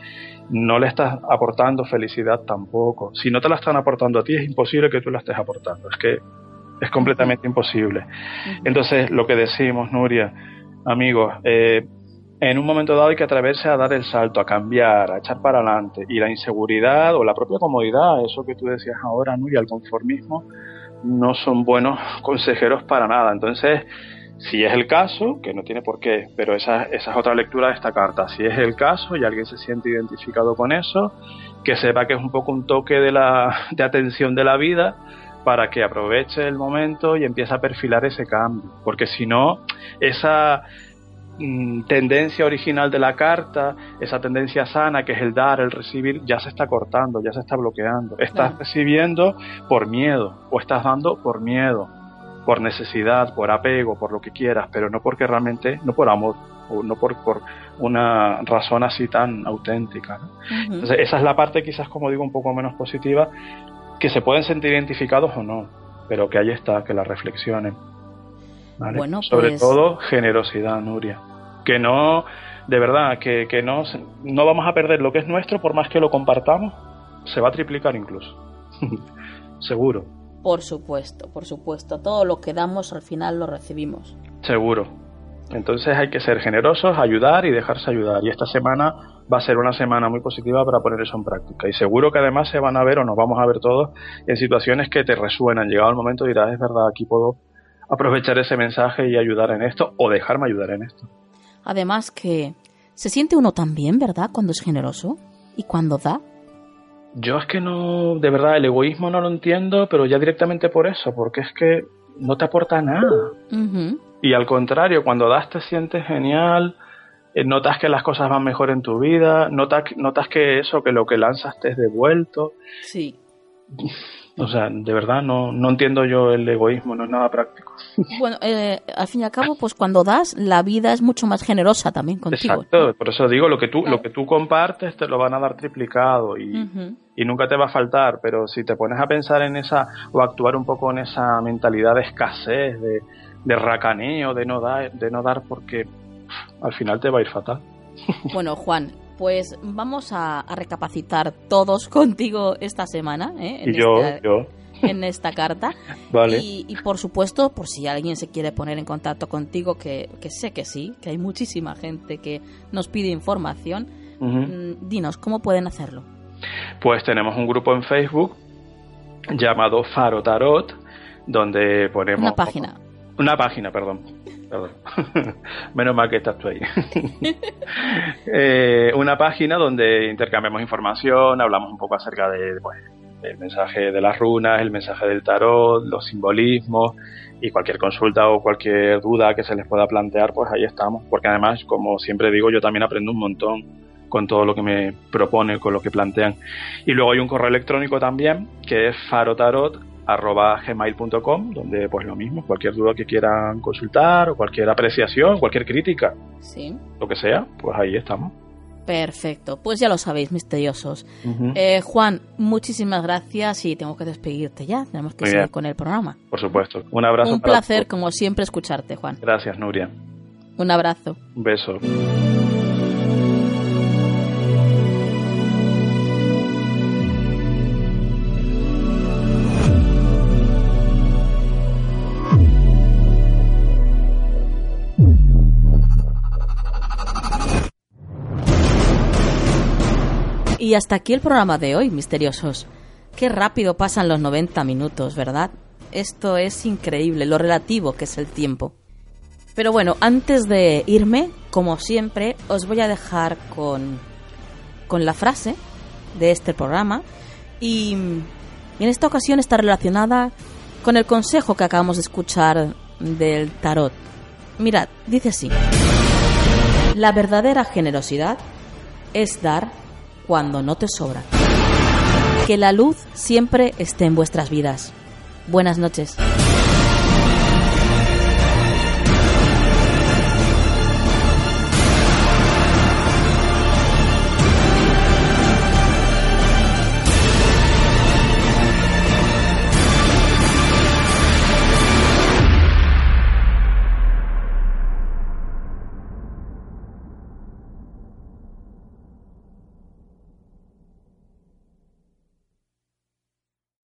no le estás aportando felicidad tampoco. Si no te la están aportando a ti, es imposible que tú la estés aportando, es que es completamente imposible. Entonces, lo que decimos, Nuria, amigos, eh, en un momento dado hay que atreverse a dar el salto, a cambiar, a echar para adelante. Y la inseguridad o la propia comodidad, eso que tú decías ahora, ¿no? y el conformismo, no son buenos consejeros para nada. Entonces, Si es el caso, que no tiene por qué, pero esa, esa es otra lectura de esta carta. Si es el caso y alguien se siente identificado con eso, que sepa que es un poco un toque de, la, de atención de la vida para que aproveche el momento y empiece a perfilar ese cambio. Porque si no, esa tendencia original de la carta, esa tendencia sana que es el dar, el recibir, ya se está cortando, ya se está bloqueando. Estás recibiendo por miedo o estás dando por miedo, por necesidad, por apego, por lo que quieras, pero no porque realmente, no por amor o no por, por una razón así tan auténtica. Entonces, esa es la parte quizás, como digo, un poco menos positiva, que se pueden sentir identificados o no, pero que ahí está, que la reflexionen. Bueno, Sobre pues todo generosidad, Nuria. Que no, de verdad, que, que no, no vamos a perder lo que es nuestro por más que lo compartamos, se va a triplicar incluso. Seguro. Por supuesto, por supuesto. Todo lo que damos al final lo recibimos. Seguro. Entonces hay que ser generosos, ayudar y dejarse ayudar. Y esta semana va a ser una semana muy positiva para poner eso en práctica. Y seguro que además se van a ver o nos vamos a ver todos en situaciones que te resuenan. Llegado el momento dirás, es verdad, aquí puedo aprovechar ese mensaje y ayudar en esto o dejarme ayudar en esto. Además que se siente uno también, ¿verdad? Cuando es generoso y cuando da. Yo es que no, de verdad, el egoísmo no lo entiendo, pero ya directamente por eso, porque es que no te aporta nada. Y al contrario, cuando das te sientes genial, eh, notas que las cosas van mejor en tu vida, notas, notas que eso, que lo que lanzas te es devuelto. Sí. O sea, de verdad no, no entiendo yo el egoísmo, no es nada práctico. Bueno, eh, al fin y al cabo, pues cuando das, la vida es mucho más generosa también contigo. Exacto, por eso digo, lo que tú, lo que tú compartes te lo van a dar triplicado y, y nunca te va a faltar, pero si te pones a pensar en esa, o actuar un poco en esa mentalidad de escasez, de, de racaneo, de no dar, de no dar porque al final te va a ir fatal. Bueno, Juan, pues vamos a, recapacitar todos contigo esta semana. ¿eh? En y yo, yo. En esta carta. vale. Y, por supuesto, por si alguien se quiere poner en contacto contigo, que, sé que sí, que hay muchísima gente que nos pide información, mm, dinos, ¿cómo pueden hacerlo? Pues tenemos un grupo en Facebook llamado Faro Tarot, donde ponemos... Una página. Una página, perdón. Menos mal que estás tú ahí. Eh, una página donde intercambiamos información, hablamos un poco acerca de, pues, el mensaje de las runas, el mensaje del tarot, los simbolismos y cualquier consulta o cualquier duda que se les pueda plantear, pues ahí estamos. Porque además, como siempre digo, yo también aprendo un montón con todo lo que me propone, con lo que plantean. Y luego hay un correo electrónico también, que es farotarot arroba gmail.com, donde pues lo mismo, cualquier duda que quieran consultar o cualquier apreciación, cualquier crítica, sí. lo que sea, pues ahí estamos. Perfecto, pues ya lo sabéis, misteriosos. Eh, Juan, muchísimas gracias y tengo que despedirte ya, tenemos que seguir con el programa. Por supuesto, un abrazo. Un placer, como siempre, escucharte, Juan. Gracias, Nuria. Un abrazo. Un beso. Y hasta aquí el programa de hoy, misteriosos. Qué rápido pasan los 90 minutos, ¿verdad? Esto es increíble, lo relativo que es el tiempo. Pero bueno, antes de irme, como siempre, os voy a dejar con, con la frase de este programa y, y en esta ocasión está relacionada con el consejo que acabamos de escuchar del tarot. Mirad, dice así. La verdadera generosidad es dar cuando no te sobra. Que la luz siempre esté en vuestras vidas. Buenas noches.